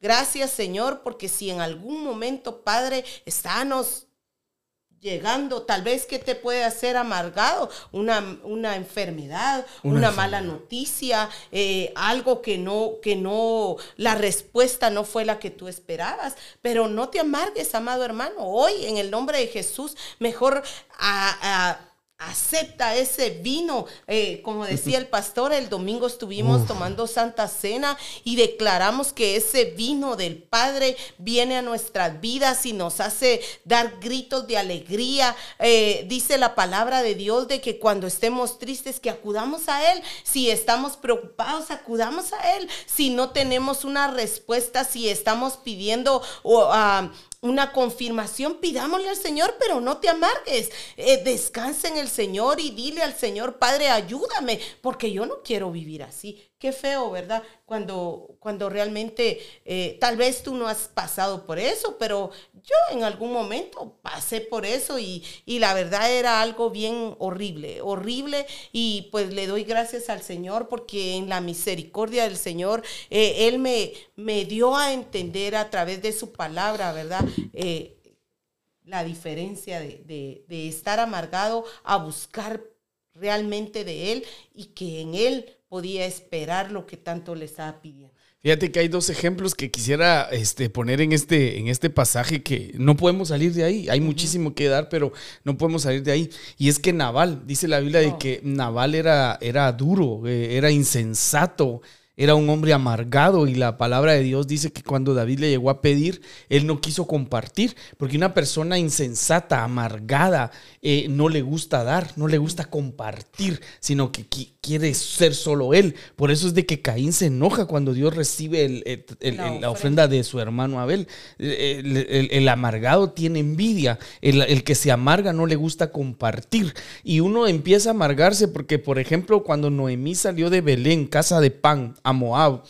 Speaker 2: Gracias Señor, porque si en algún momento, Padre, estános llegando, tal vez que te puede hacer amargado, una, una enfermedad, una, mala noticia, eh, algo que no, que no, la respuesta no fue la que tú esperabas, pero no te amargues, amado hermano, hoy en el nombre de Jesús, mejor a acepta ese vino. Eh, como decía el pastor, el domingo estuvimos tomando Santa Cena y declaramos que ese vino del Padre viene a nuestras vidas y nos hace dar gritos de alegría. Eh, dice la palabra de Dios de que cuando estemos tristes, que acudamos a Él. Si estamos preocupados, acudamos a Él. Si no tenemos una respuesta, si estamos pidiendo o, uh, una confirmación, pidámosle al Señor, pero no te amargues. Eh, descansa en el Señor y dile al Señor, Padre, ayúdame, porque yo no quiero vivir así. Qué feo, ¿verdad? Cuando, cuando realmente eh, tal vez tú no has pasado por eso, pero yo en algún momento pasé por eso y, la verdad era algo bien horrible, horrible y pues le doy gracias al Señor porque en la misericordia del Señor eh, Él me, me dio a entender a través de su palabra, ¿verdad? Eh, la diferencia de, de estar amargado a buscar realmente de Él y que en Él podía esperar lo que tanto le estaba pidiendo.
Speaker 1: Fíjate que hay dos ejemplos que quisiera este, poner en este, en este pasaje que no podemos salir de ahí. Hay muchísimo que dar, pero no podemos salir de ahí. Y es que Naval, dice la Biblia, de que Naval era, era duro, eh, era insensato, era un hombre amargado y la palabra de Dios dice que cuando David le llegó a pedir, él no quiso compartir, porque una persona insensata, amargada, eh, no le gusta dar, no le gusta compartir, sino que quiere ser solo él. Por eso es de que Caín se enoja cuando Dios recibe la, ofrenda. de su hermano Abel. El, amargado tiene envidia, el, que se amarga no le gusta compartir. Y uno empieza a amargarse porque, por ejemplo, cuando Noemí salió de Belén, casa de pan, a Moab,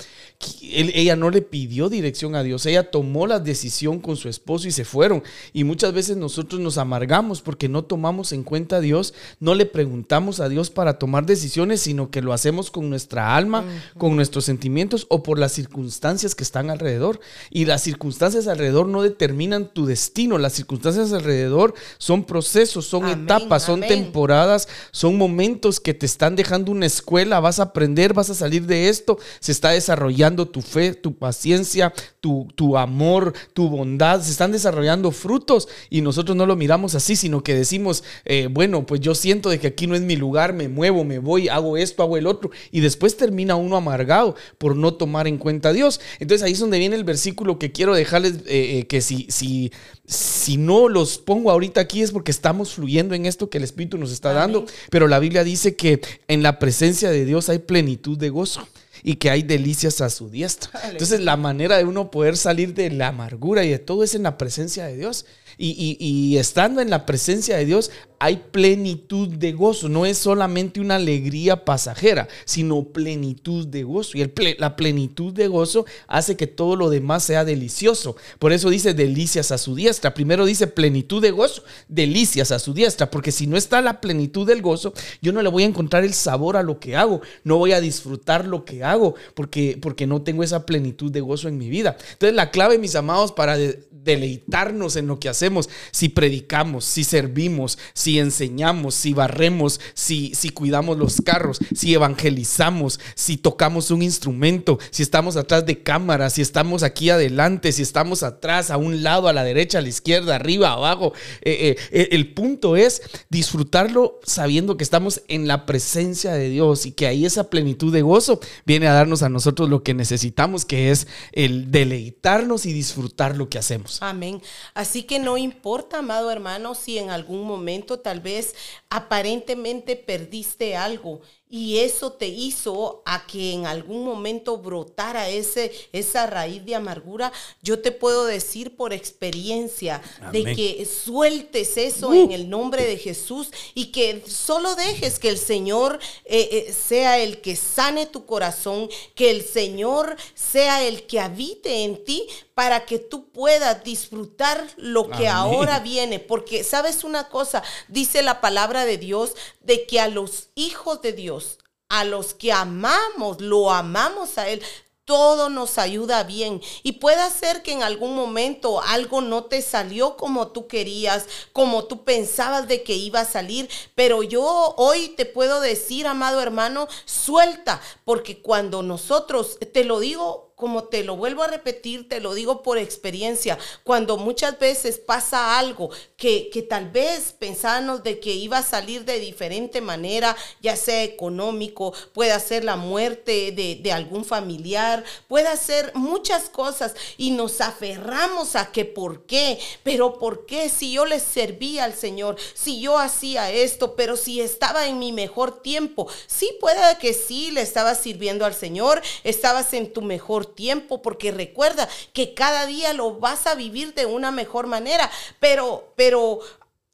Speaker 1: ella no le pidió dirección a Dios, ella tomó la decisión con su esposo y se fueron. Y muchas veces nosotros nos amargamos porque no tomamos en cuenta a Dios, no le preguntamos a Dios para tomar decisiones, sino que lo hacemos con nuestra alma, con nuestros sentimientos o por las circunstancias que están alrededor. Y las circunstancias alrededor no determinan tu destino, las circunstancias alrededor son procesos, son etapas, son temporadas, son momentos que te están dejando una escuela, vas a aprender, vas a salir de esto, se está desarrollando tu fe, tu paciencia, tu, tu amor, tu bondad, se están desarrollando frutos y nosotros no lo miramos así, sino que decimos, eh, bueno, pues yo siento de que aquí no es mi lugar, me muevo, me voy, hago esto, hago el otro. Y después termina uno amargado por no tomar en cuenta a Dios. Entonces ahí es donde viene el versículo que quiero dejarles, eh, eh, que si, si, si no los pongo ahorita aquí es porque estamos fluyendo en esto que el Espíritu nos está dando, pero la Biblia dice que en la presencia de Dios hay plenitud de gozo y que hay delicias a su diestra. Entonces la manera de uno poder salir de la amargura y de todo es en la presencia de Dios. Y, estando en la presencia de Dios hay plenitud de gozo. No es solamente una alegría pasajera, sino plenitud de gozo. Y la plenitud de gozo hace que todo lo demás sea delicioso. Por eso dice delicias a su diestra. Primero dice plenitud de gozo, delicias a su diestra. Porque si no está la plenitud del gozo, yo no le voy a encontrar el sabor a lo que hago. No voy a disfrutar lo que hago porque, porque no tengo esa plenitud de gozo en mi vida. Entonces la clave, mis amados, para deleitarnos en lo que hacemos, si predicamos, si servimos, si enseñamos, si barremos, si, si cuidamos los carros, si evangelizamos, si tocamos un instrumento, si estamos atrás de cámara, si estamos aquí adelante, si estamos atrás, a un lado, a la derecha, a la izquierda, arriba, abajo. Eh, eh, el punto es disfrutarlo sabiendo que estamos en la presencia de Dios y que ahí esa plenitud de gozo viene a darnos a nosotros lo que necesitamos, que es el deleitarnos y disfrutar lo que hacemos.
Speaker 2: Amén. Así que no importa, amado hermano, si en algún momento tal vez aparentemente perdiste algo y eso te hizo a que en algún momento brotara ese, esa raíz de amargura, yo te puedo decir por experiencia de que sueltes eso en el nombre de Jesús y que solo dejes que el Señor eh, eh, sea el que sane tu corazón, que el Señor sea el que habite en ti para que tú puedas disfrutar lo que ahora viene. Porque sabes una cosa, dice la palabra de Dios, de que a los hijos de Dios, a los que amamos, lo amamos a Él, todo nos ayuda bien. Y puede ser que en algún momento algo no te salió como tú querías, como tú pensabas de que iba a salir. Pero yo hoy te puedo decir, amado hermano, suelta, porque cuando nosotros, te lo digo como te lo vuelvo a repetir, te lo digo por experiencia, cuando muchas veces pasa algo que, que, tal vez pensábamos de que iba a salir de diferente manera, ya sea económico, puede ser la muerte de, de algún familiar, puede ser muchas cosas y nos aferramos a que por qué, pero por qué si yo le servía al Señor, si yo hacía esto, pero si estaba en mi mejor tiempo, sí puede que sí le estabas sirviendo al Señor, estabas en tu mejor tiempo, porque recuerda que cada día lo vas a vivir de una mejor manera, pero, pero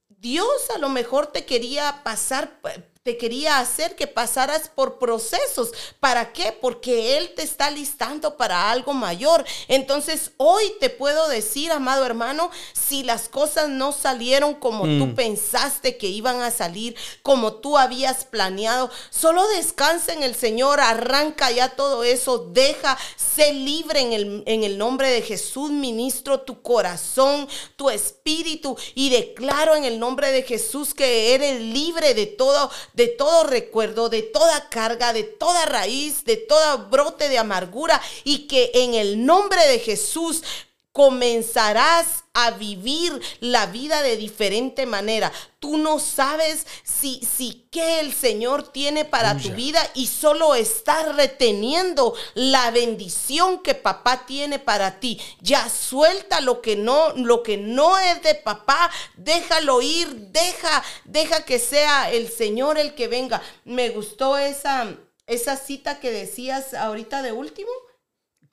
Speaker 2: Dios a lo mejor te quería pasar te quería hacer que pasaras por procesos. ¿Para qué? Porque Él te está listando para algo mayor. Entonces, hoy te puedo decir, amado hermano, si las cosas no salieron como tú mm. pensaste que iban a salir, como tú habías planeado, solo descansa en el Señor, arranca ya todo eso, deja, sé libre en el, en el nombre de Jesús, ministro tu corazón, tu espíritu y declaro en el nombre de Jesús que eres libre de todo de todo recuerdo, de toda carga, de toda raíz, de todo brote de amargura y que en el nombre de Jesús comenzarás a vivir la vida de diferente manera. Tú no sabes si, si qué el Señor tiene para tu vida y solo estás reteniendo la bendición que papá tiene para ti. Ya suelta lo que no, lo que no es de papá, déjalo ir, deja, deja que sea el Señor el que venga. Me gustó esa, esa cita que decías ahorita de último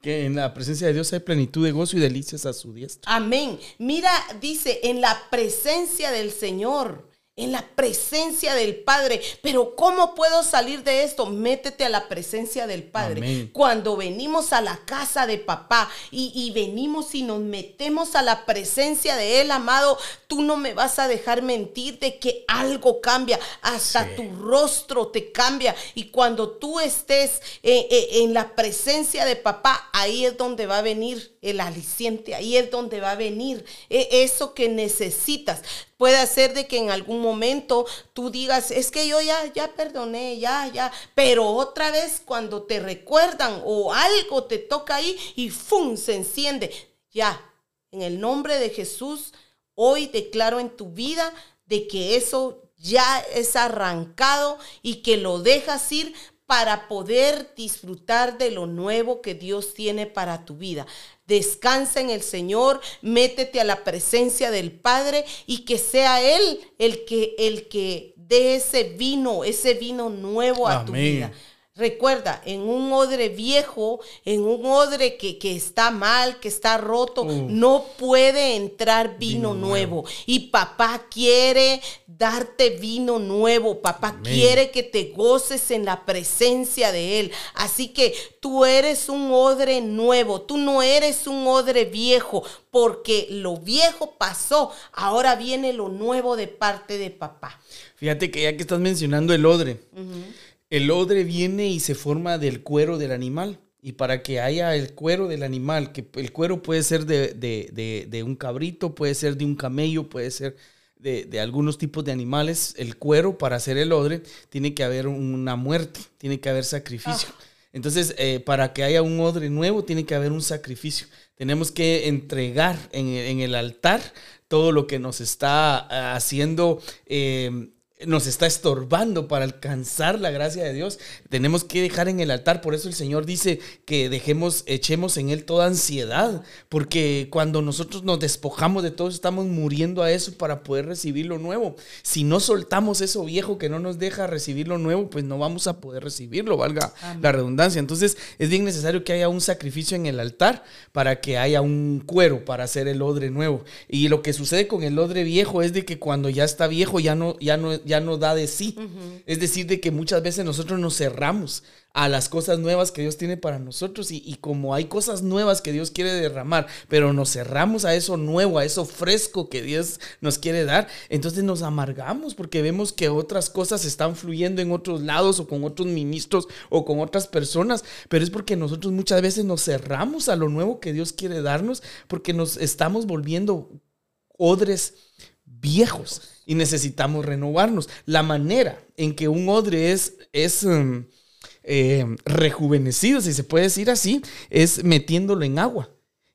Speaker 1: que en la presencia de Dios hay plenitud de gozo y delicias a su diestra.
Speaker 2: Amén. Mira, dice, en la presencia del Señor en la presencia del Padre. Pero ¿cómo puedo salir de esto? Métete a la presencia del Padre. Cuando venimos a la casa de papá y, venimos y nos metemos a la presencia de Él, amado, tú no me vas a dejar mentir de que algo cambia. Hasta tu rostro te cambia. Y cuando tú estés eh, eh, en la presencia de papá, ahí es donde va a venir el aliciente. Ahí es donde va a venir eh, eso que necesitas. Puede ser de que en algún momento tú digas, es que yo ya, ya perdoné, ya, ya, pero otra vez cuando te recuerdan o algo te toca ahí y ¡fum! se enciende. Ya, en el nombre de Jesús, hoy declaro en tu vida de que eso ya es arrancado y que lo dejas ir para poder disfrutar de lo nuevo que Dios tiene para tu vida. Descansa en el Señor, métete a la presencia del Padre y que sea Él el que, el que dé ese vino, ese vino nuevo a tu vida. Recuerda, en un odre viejo, en un odre que, está mal, que está roto, no puede entrar vino, nuevo. Y papá quiere darte vino nuevo. Papá quiere que te goces en la presencia de Él. Así que tú eres un odre nuevo. Tú no eres un odre viejo porque lo viejo pasó. Ahora viene lo nuevo de parte de papá.
Speaker 1: Fíjate que ya que estás mencionando el odre. El odre viene y se forma del cuero del animal. Y para que haya el cuero del animal, que el cuero puede ser de, un cabrito, puede ser de un camello, puede ser de, algunos tipos de animales, el cuero para hacer el odre, tiene que haber una muerte, tiene que haber sacrificio. Ah. Entonces, eh, para que haya un odre nuevo, tiene que haber un sacrificio. Tenemos que entregar en, el altar todo lo que nos está eh, haciendo eh, nos está estorbando para alcanzar la gracia de Dios. Tenemos que dejar en el altar. Por eso el Señor dice que dejemos, echemos en Él toda ansiedad. Porque cuando nosotros nos despojamos de todo, estamos muriendo a eso para poder recibir lo nuevo. Si no soltamos eso viejo que no nos deja recibir lo nuevo, pues no vamos a poder recibirlo, valga la redundancia. Entonces es bien necesario que haya un sacrificio en el altar para que haya un cuero para hacer el odre nuevo. Y lo que sucede con el odre viejo es de que cuando ya está viejo, ya no, ya no, ya no da de sí. Es decir, de que muchas veces nosotros nos cerramos a las cosas nuevas que Dios tiene para nosotros y, como hay cosas nuevas que Dios quiere derramar, pero nos cerramos a eso nuevo, a eso fresco que Dios nos quiere dar, entonces nos amargamos porque vemos que otras cosas están fluyendo en otros lados o con otros ministros o con otras personas, pero es porque nosotros muchas veces nos cerramos a lo nuevo que Dios quiere darnos porque nos estamos volviendo odres viejos y necesitamos renovarnos. La manera en que un odre es, es um, eh, rejuvenecido, si se puede decir así, es metiéndolo en agua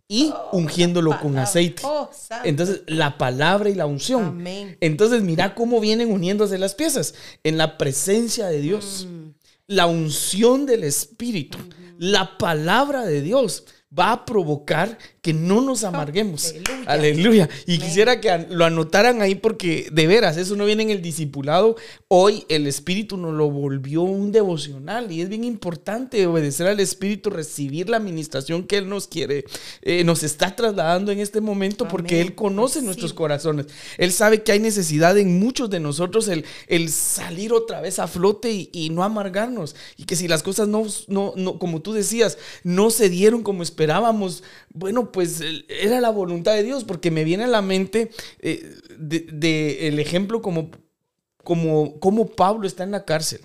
Speaker 1: y oh, ungiéndolo con aceite. Oh, Entonces, la palabra y la unción. Entonces, mira cómo vienen uniéndose las piezas. En la presencia de Dios, mm. la unción del Espíritu, la palabra de Dios va a provocar que no nos amarguemos. Aleluya. Y quisiera que lo anotaran ahí porque de veras, eso no viene en el discipulado. Hoy el Espíritu nos lo volvió un devocional y es bien importante obedecer al Espíritu, recibir la administración que Él nos quiere, eh, nos está trasladando en este momento porque Él conoce nuestros corazones. Él sabe que hay necesidad en muchos de nosotros el, el salir otra vez a flote y, no amargarnos. Y que si las cosas no, no, no, como tú decías, no se dieron como esperábamos, bueno, pues era la voluntad de Dios, porque me viene a la mente eh, de, el ejemplo como, como, como Pablo está en la cárcel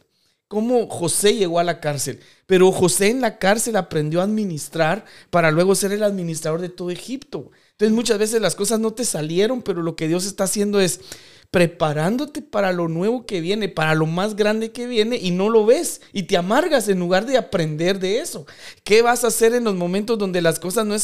Speaker 1: cómo José llegó a la cárcel. Pero José en la cárcel aprendió a administrar para luego ser el administrador de todo Egipto. Entonces muchas veces las cosas no te salieron, pero lo que Dios está haciendo es preparándote para lo nuevo que viene, para lo más grande que viene y no lo ves y te amargas en lugar de aprender de eso. ¿Qué vas a hacer en los momentos donde las cosas no,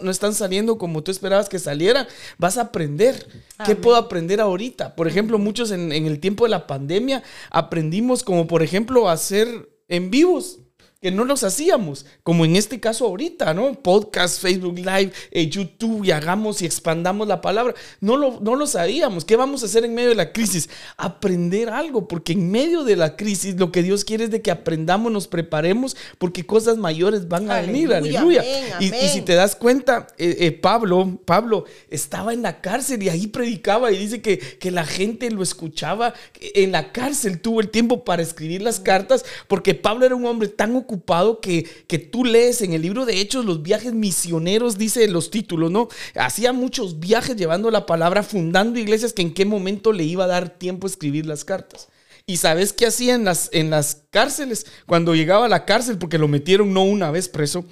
Speaker 1: no, están saliendo como tú esperabas que salieran? Vas a aprender. ¿Qué puedo aprender ahorita? Por ejemplo, muchos en, en el tiempo de la pandemia aprendimos como por ejemplo a hacer en vivos que no los hacíamos, como en este caso ahorita, ¿no? Podcast, Facebook Live, eh, YouTube y hagamos y expandamos la palabra. No lo, no lo sabíamos. ¿Qué vamos a hacer en medio de la crisis? Aprender algo, porque en medio de la crisis lo que Dios quiere es de que aprendamos, nos preparemos, porque cosas mayores van a venir. Aleluya. Y, si te das cuenta, eh, eh, Pablo, Pablo estaba en la cárcel y ahí predicaba y dice que, que la gente lo escuchaba. En la cárcel tuvo el tiempo para escribir las cartas, porque Pablo era un hombre tan ocupado ocupado que, que tú lees en el libro de Hechos los viajes misioneros, dice los títulos, ¿no? Hacía muchos viajes llevando la palabra, fundando iglesias que en qué momento le iba a dar tiempo a escribir las cartas. ¿Y sabes qué hacía en las, en las cárceles? Cuando llegaba a la cárcel, porque lo metieron no una vez preso,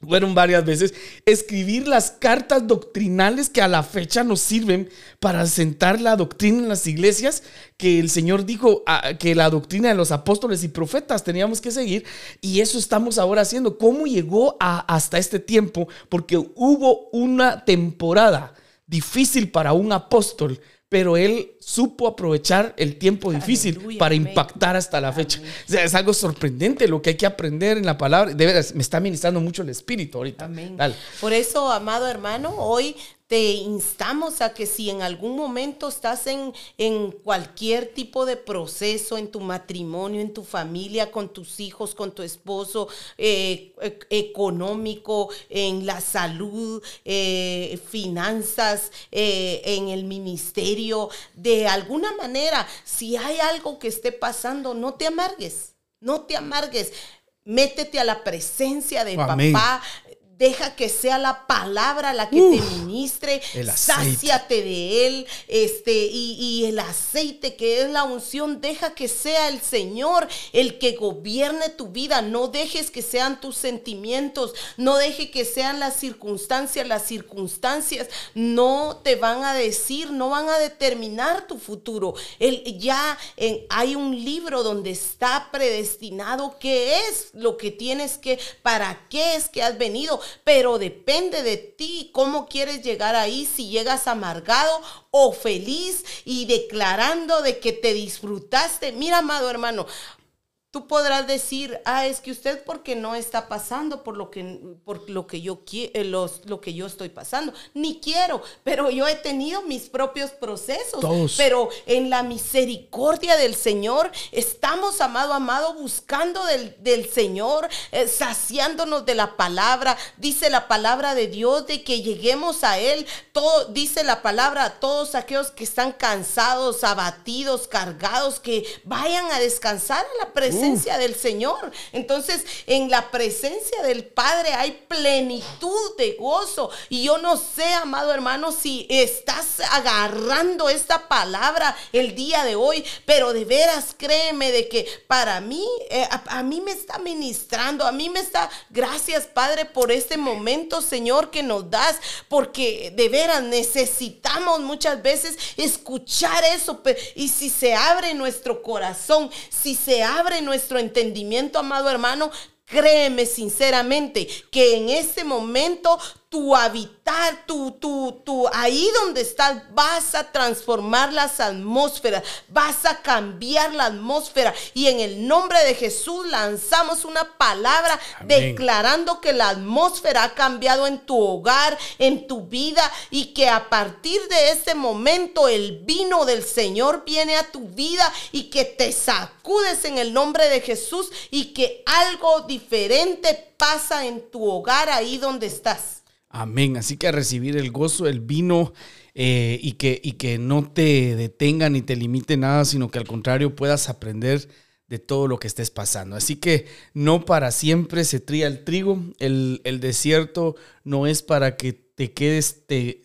Speaker 1: fueron varias veces, escribir las cartas doctrinales que a la fecha nos sirven para sentar la doctrina en las iglesias, que el Señor dijo ah, que la doctrina de los apóstoles y profetas teníamos que seguir, y eso estamos ahora haciendo. ¿Cómo llegó hasta este tiempo? Porque hubo una temporada difícil para un apóstol pero él supo aprovechar el tiempo difícil para impactar hasta la fecha. O sea, es algo sorprendente lo que hay que aprender en la palabra. De verdad, me está ministrando mucho el espíritu ahorita. Amén.
Speaker 2: Por eso, amado hermano, hoy te instamos a que si en algún momento estás en, en, cualquier tipo de proceso, en tu matrimonio, en tu familia, con tus hijos, con tu esposo, eh, e, económico, en la salud, eh, finanzas, eh, en el ministerio, de alguna manera, si hay algo que esté pasando, no te amargues, no te amargues. Métete a la presencia de papá, Deja que sea la palabra la que te ministre. Sáciate de él. Este, y, el aceite que es la unción, deja que sea el Señor el que gobierne tu vida. No dejes que sean tus sentimientos. No deje que sean las circunstancias. Las circunstancias no te van a decir, no van a determinar tu futuro. El, ya hay un libro donde está predestinado qué es lo que tienes que, para qué es que has venido pero depende de ti cómo quieres llegar ahí, si llegas amargado o feliz y declarando de que te disfrutaste. Mira, amado hermano, Tú podrás decir, ah, es que usted porque no está pasando por lo que, por lo que yo quiero, eh, lo que yo estoy pasando, ni quiero, pero yo he tenido mis propios procesos. Pero en la misericordia del Señor estamos, amado, amado, buscando del, del Señor, eh, saciándonos de la palabra. Dice la palabra de Dios de que lleguemos a Él. Todo, dice la palabra a todos aquellos que están cansados, abatidos, cargados, que vayan a descansar a la presencia del Señor. Entonces, en la presencia del Padre hay plenitud de gozo. Y yo no sé, amado hermano, si estás agarrando esta palabra el día de hoy, pero de veras créeme de que para mí, eh, a, mí me está ministrando, a mí me está, gracias Padre por este momento, Señor, que nos das, porque de veras necesitamos muchas veces escuchar eso. Y si se abre nuestro corazón, si se abre nuestro nuestro entendimiento, amado hermano, créeme sinceramente que en este momento tu habitar, tu, tu, tu, ahí donde estás, vas a transformar las atmósferas, vas a cambiar la atmósfera. Y en el nombre de Jesús lanzamos una palabra declarando que la atmósfera ha cambiado en tu hogar, en tu vida, y que a partir de ese momento el vino del Señor viene a tu vida y que te sacudes en el nombre de Jesús y que algo diferente pasa en tu hogar ahí donde estás.
Speaker 1: Amén. Así que a recibir el gozo, el vino eh, y, que, y que no te detenga ni te limite nada, sino que al contrario puedas aprender de todo lo que estés pasando. Así que no para siempre se tría el trigo, el, el desierto no es para que te quedes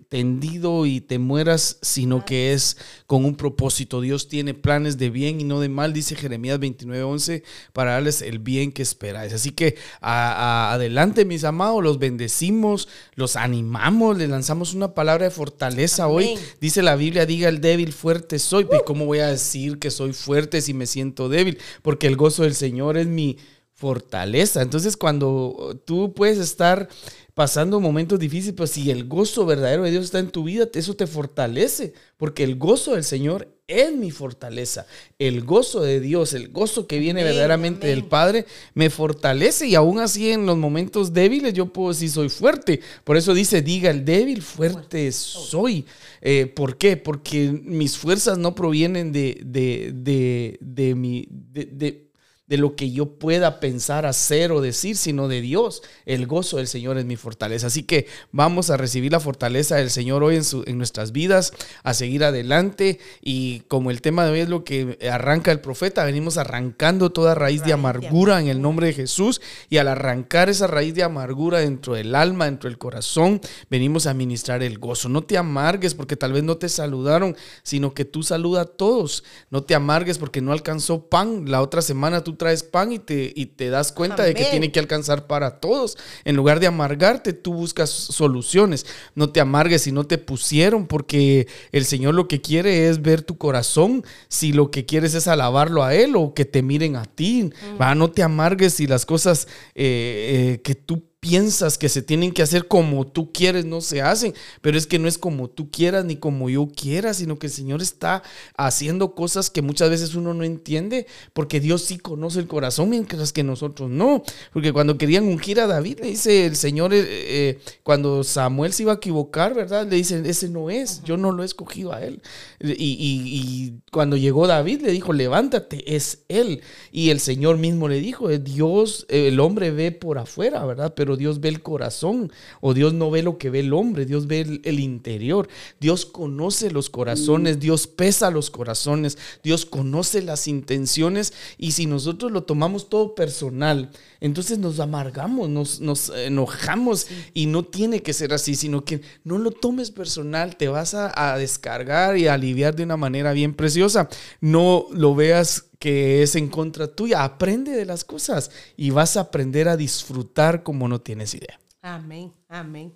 Speaker 1: tendido y te mueras, sino que es con un propósito. Dios tiene planes de bien y no de mal, dice Jeremías 29:11, para darles el bien que esperáis. Así que adelante, mis amados, los bendecimos, los animamos, le lanzamos una palabra de fortaleza hoy. Dice la Biblia, diga el débil, fuerte soy. ¿Y cómo voy a decir que soy fuerte si me siento débil? Porque el gozo del Señor es mi fortaleza. Entonces, cuando tú puedes estar pasando momentos difíciles, pues si el gozo verdadero de Dios está en tu vida, eso te fortalece, porque el gozo del Señor es mi fortaleza. El gozo de Dios, el gozo que viene verdaderamente del Padre, me fortalece y aún así en los momentos débiles yo puedo decir soy fuerte. Por eso dice, diga el débil, fuerte soy. Eh, ¿Por qué? Porque mis fuerzas no provienen de, de, de, de mi... de de lo que yo pueda pensar, hacer o decir, sino de Dios. El gozo del Señor es mi fortaleza. Así que vamos a recibir la fortaleza del Señor hoy en, su, en nuestras vidas, a seguir adelante. Y como el tema de hoy es lo que arranca el profeta, venimos arrancando toda raíz de amargura en el nombre de Jesús. Y al arrancar esa raíz de amargura dentro del alma, dentro del corazón, venimos a ministrar el gozo. No te amargues porque tal vez no te saludaron, sino que tú saluda a todos. No te amargues porque no alcanzó pan. La otra semana tú traes pan y te, y te das cuenta de que tiene que alcanzar para todos. En lugar de amargarte, tú buscas soluciones. No te amargues si no te pusieron, porque el Señor lo que quiere es ver tu corazón, si lo que quieres es alabarlo a Él o que te miren a ti. Mm. No te amargues si las cosas eh, eh, que tú piensas que se tienen que hacer como tú quieres, no se hacen. Pero es que no es como tú quieras ni como yo quiera, sino que el Señor está haciendo cosas que muchas veces uno no entiende, porque Dios sí conoce el corazón, mientras que nosotros no. Porque cuando querían ungir a David, le dice el Señor, eh, eh, cuando Samuel se iba a equivocar, ¿verdad? Le dicen, ese no es, yo no lo he escogido a él. Y, cuando llegó David, le dijo, levántate, es él. Y el Señor mismo le dijo, Dios, el hombre ve por afuera, ¿verdad? Pero Dios ve el corazón, o Dios no ve lo que ve el hombre, Dios ve el, interior, Dios conoce los corazones, mm. Dios pesa los corazones, Dios conoce las intenciones, y si nosotros lo tomamos todo personal, entonces nos amargamos, nos, enojamos, y no tiene que ser así, sino que no lo tomes personal, te vas a, a descargar y a aliviar de una manera bien preciosa, no lo veas que es en contra tuya. Aprende de las cosas y vas a aprender a disfrutar como no tienes idea.
Speaker 2: Amén, amén.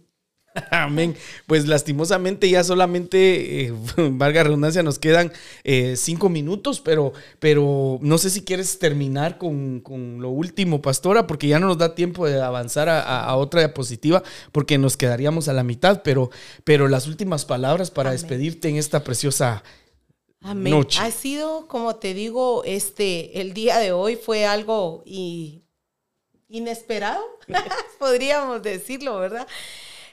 Speaker 1: Amén. Pues lastimosamente ya solamente, eh, valga redundancia, nos quedan eh, cinco minutos, pero, pero no sé si quieres terminar con, lo último, pastora, porque ya no nos da tiempo de avanzar a, otra diapositiva, porque nos quedaríamos a la mitad, pero, pero las últimas palabras para despedirte en esta preciosa
Speaker 2: Amén. Ha sido, como te digo, este, el día de hoy fue algo inesperado, podríamos decirlo, ¿verdad?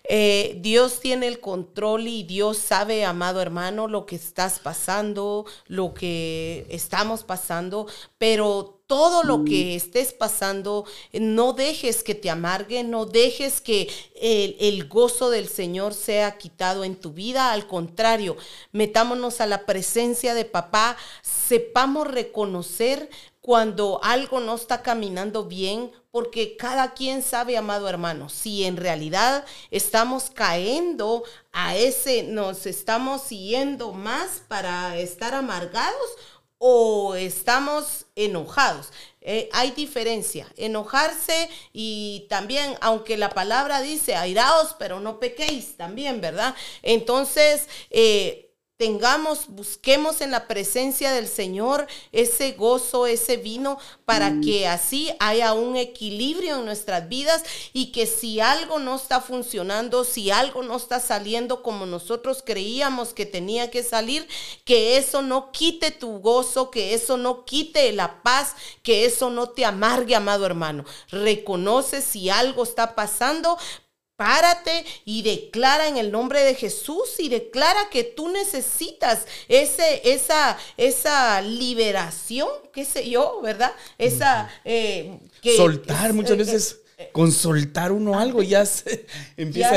Speaker 2: Eh, Dios tiene el control y Dios sabe, amado hermano, lo que estás pasando, lo que estamos pasando, pero todo lo que estés pasando, no dejes que te amargue, no dejes que el, el, gozo del Señor sea quitado en tu vida. Al contrario, metámonos a la presencia de papá, sepamos reconocer cuando algo no está caminando bien, porque cada quien sabe, amado hermano, si en realidad estamos cayendo a ese, nos estamos siguiendo más para estar amargados o estamos enojados. Eh, hay diferencia. Enojarse y también, aunque la palabra dice airaos, pero no pequéis también, ¿verdad? Entonces, eh, tengamos, busquemos en la presencia del Señor ese gozo, ese vino, para mm. que así haya un equilibrio en nuestras vidas y que si algo no está funcionando, si algo no está saliendo como nosotros creíamos que tenía que salir, que eso no quite tu gozo, que eso no quite la paz, que eso no te amargue, amado hermano. Reconoce si algo está pasando, Párate y declara en el nombre de Jesús y declara que tú necesitas ese, esa, esa liberación, qué sé yo, ¿verdad? Esa...
Speaker 1: Eh, Soltar muchas veces con soltar uno algo ya se empieza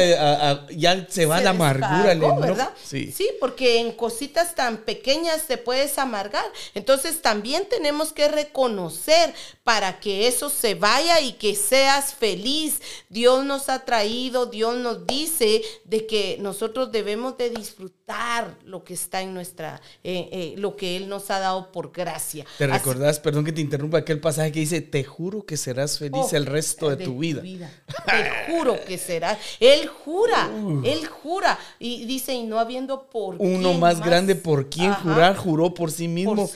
Speaker 1: a, ya se va la amargura,
Speaker 2: ¿verdad? Sí. sí, porque en cositas tan pequeñas te puedes amargar. Entonces también tenemos que reconocer para que eso se vaya y que seas feliz. Dios nos ha traído, Dios nos dice de que nosotros debemos de disfrutar lo que está en nuestra, eh, eh, lo que Él nos ha dado por gracia.
Speaker 1: ¿Te recordás, perdón que te interrumpa, aquel pasaje que dice, te juro que serás feliz oh, el resto de, tu vida.
Speaker 2: Te juro que será. Él jura, él jura. Y dice, y no habiendo por
Speaker 1: Uno más, grande por quien jurar, juró por sí, mismo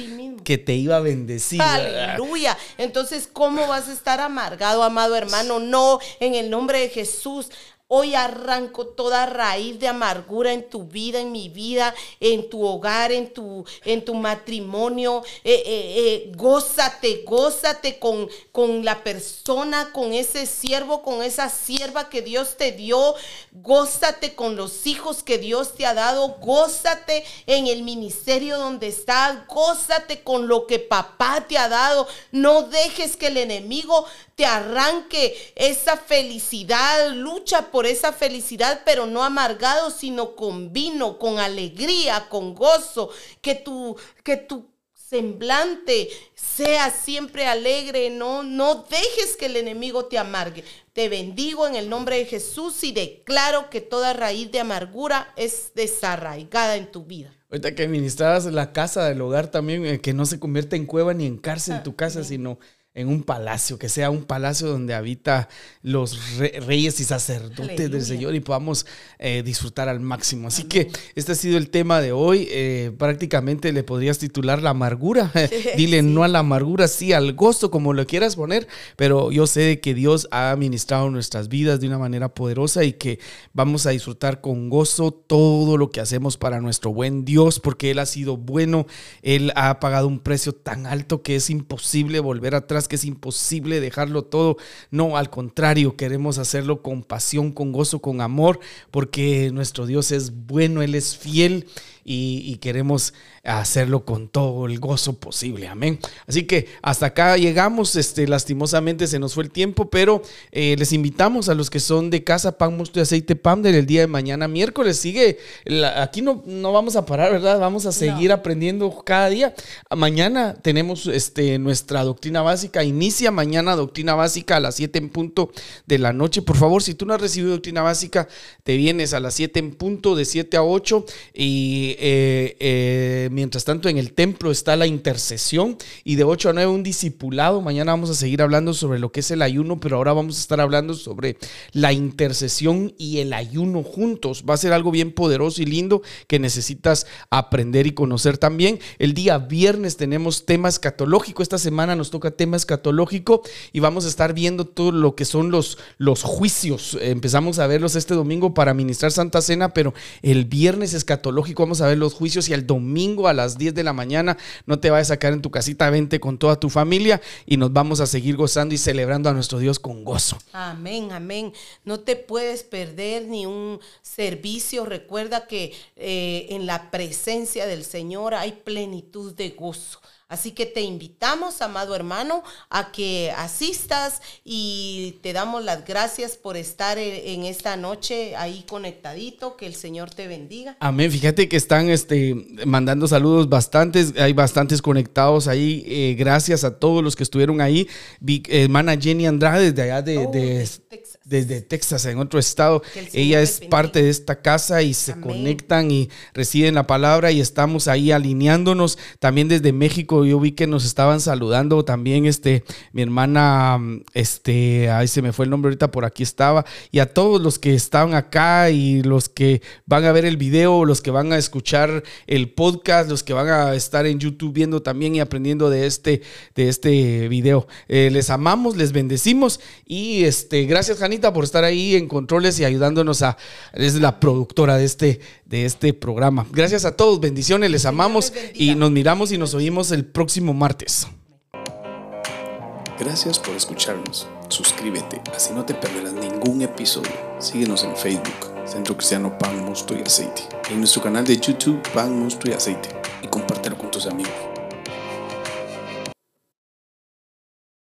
Speaker 1: que te iba a bendecir.
Speaker 2: Aleluya. Entonces, ¿cómo vas a estar amargado, amado hermano? No, en el nombre de Jesús. Hoy arranco toda raíz de amargura en tu vida, en mi vida, en tu hogar, en tu, en tu matrimonio. Eh, eh, eh, gózate, gózate con, con la persona, con ese siervo, con esa sierva que Dios te dio. Gózate con los hijos que Dios te ha dado. Gózate en el ministerio donde estás. Gózate con lo que papá te ha dado. No dejes que el enemigo te arranque esa felicidad. Lucha por esa felicidad, pero no amargado, sino con vino, con alegría, con gozo. Que tu, que tu semblante sea siempre alegre. No, no dejes que el enemigo te amargue. Te bendigo en el nombre de Jesús y declaro que toda raíz de amargura es desarraigada en tu vida.
Speaker 1: Ahorita que ministrabas la casa del hogar también, eh, que no se convierte en cueva ni en cárcel en tu casa, sino en un palacio, que sea un palacio donde habita los reyes y sacerdotes del Señor y podamos eh, disfrutar al máximo. Así que este ha sido el tema de hoy. Eh, prácticamente le podrías titular la amargura. Dile no a la amargura, sí al gozo, como lo quieras poner, pero yo sé que Dios ha ministrado nuestras vidas de una manera poderosa y que vamos a disfrutar con gozo todo lo que hacemos para nuestro buen Dios, porque Él ha sido bueno, Él ha pagado un precio tan alto que es imposible volver atrás que es imposible dejarlo todo. No, al contrario, queremos hacerlo con pasión, con gozo, con amor, porque nuestro Dios es bueno, Él es fiel y, queremos hacerlo con todo el gozo posible. Amén. Así que hasta acá llegamos. Este, lastimosamente se nos fue el tiempo, pero eh, les invitamos a los que son de casa, pan, mosto y aceite, pan del día de mañana, miércoles. Sigue, aquí no, no vamos a parar, ¿verdad? Vamos a seguir aprendiendo cada día. Mañana tenemos este, nuestra doctrina básica. Inicia mañana doctrina básica a las 7 en punto de la noche. Por favor, si tú no has recibido doctrina básica, te vienes a las 7 en punto, de 7 a 8 y eh, eh, mientras tanto en el templo está la intercesión y de 8 a 9 un discipulado. Mañana vamos a seguir hablando sobre lo que es el ayuno, pero ahora vamos a estar hablando sobre la intercesión y el ayuno juntos. Va a ser algo bien poderoso y lindo que necesitas aprender y conocer también. El día viernes tenemos tema escatológico. Esta semana nos toca tema escatológico y vamos a estar viendo todo lo que son los, los juicios. Empezamos a verlos este domingo para ministrar Santa Cena, pero el viernes escatológico vamos a ver los juicios y el domingo a las 10 de la mañana no te vayas a sacar en tu casita, vente con toda tu familia y nos vamos a seguir gozando y celebrando a nuestro Dios con gozo.
Speaker 2: Amén, amén. No te puedes perder ni un servicio. Recuerda que eh, en la presencia del Señor hay plenitud de gozo. Así que te invitamos, amado hermano, a que asistas y te damos las gracias por estar en esta noche ahí conectadito. Que el Señor te bendiga.
Speaker 1: Amén. Fíjate que están este, mandando saludos bastantes, hay bastantes conectados ahí. Eh, gracias a todos los que estuvieron ahí. hermana Jenny Andrade desde allá de, oh, desde Texas, en otro estado. Ella es parte de esta casa y se conectan y reciben la palabra y estamos ahí alineándonos. También desde México yo vi que nos estaban saludando también este, mi hermana, este, ahí se me fue el nombre ahorita, por aquí estaba, y a todos los que estaban acá y los que van a ver el video, los que van a escuchar el podcast, los que van a estar en YouTube viendo también y aprendiendo de este, de este video. Eh, les amamos, les bendecimos y este, gracias Por estar ahí en controles y ayudándonos a, es la productora de este, de este programa. Gracias a todos, bendiciones, les amamos y nos miramos y nos oímos el próximo martes.
Speaker 3: Gracias por escucharnos. Suscríbete, así no te perderás ningún episodio. Síguenos en Facebook, Centro Cristiano Pan, Mosto y Aceite. En nuestro canal de YouTube, Pan, Mosto y Aceite. Y compártelo con tus amigos.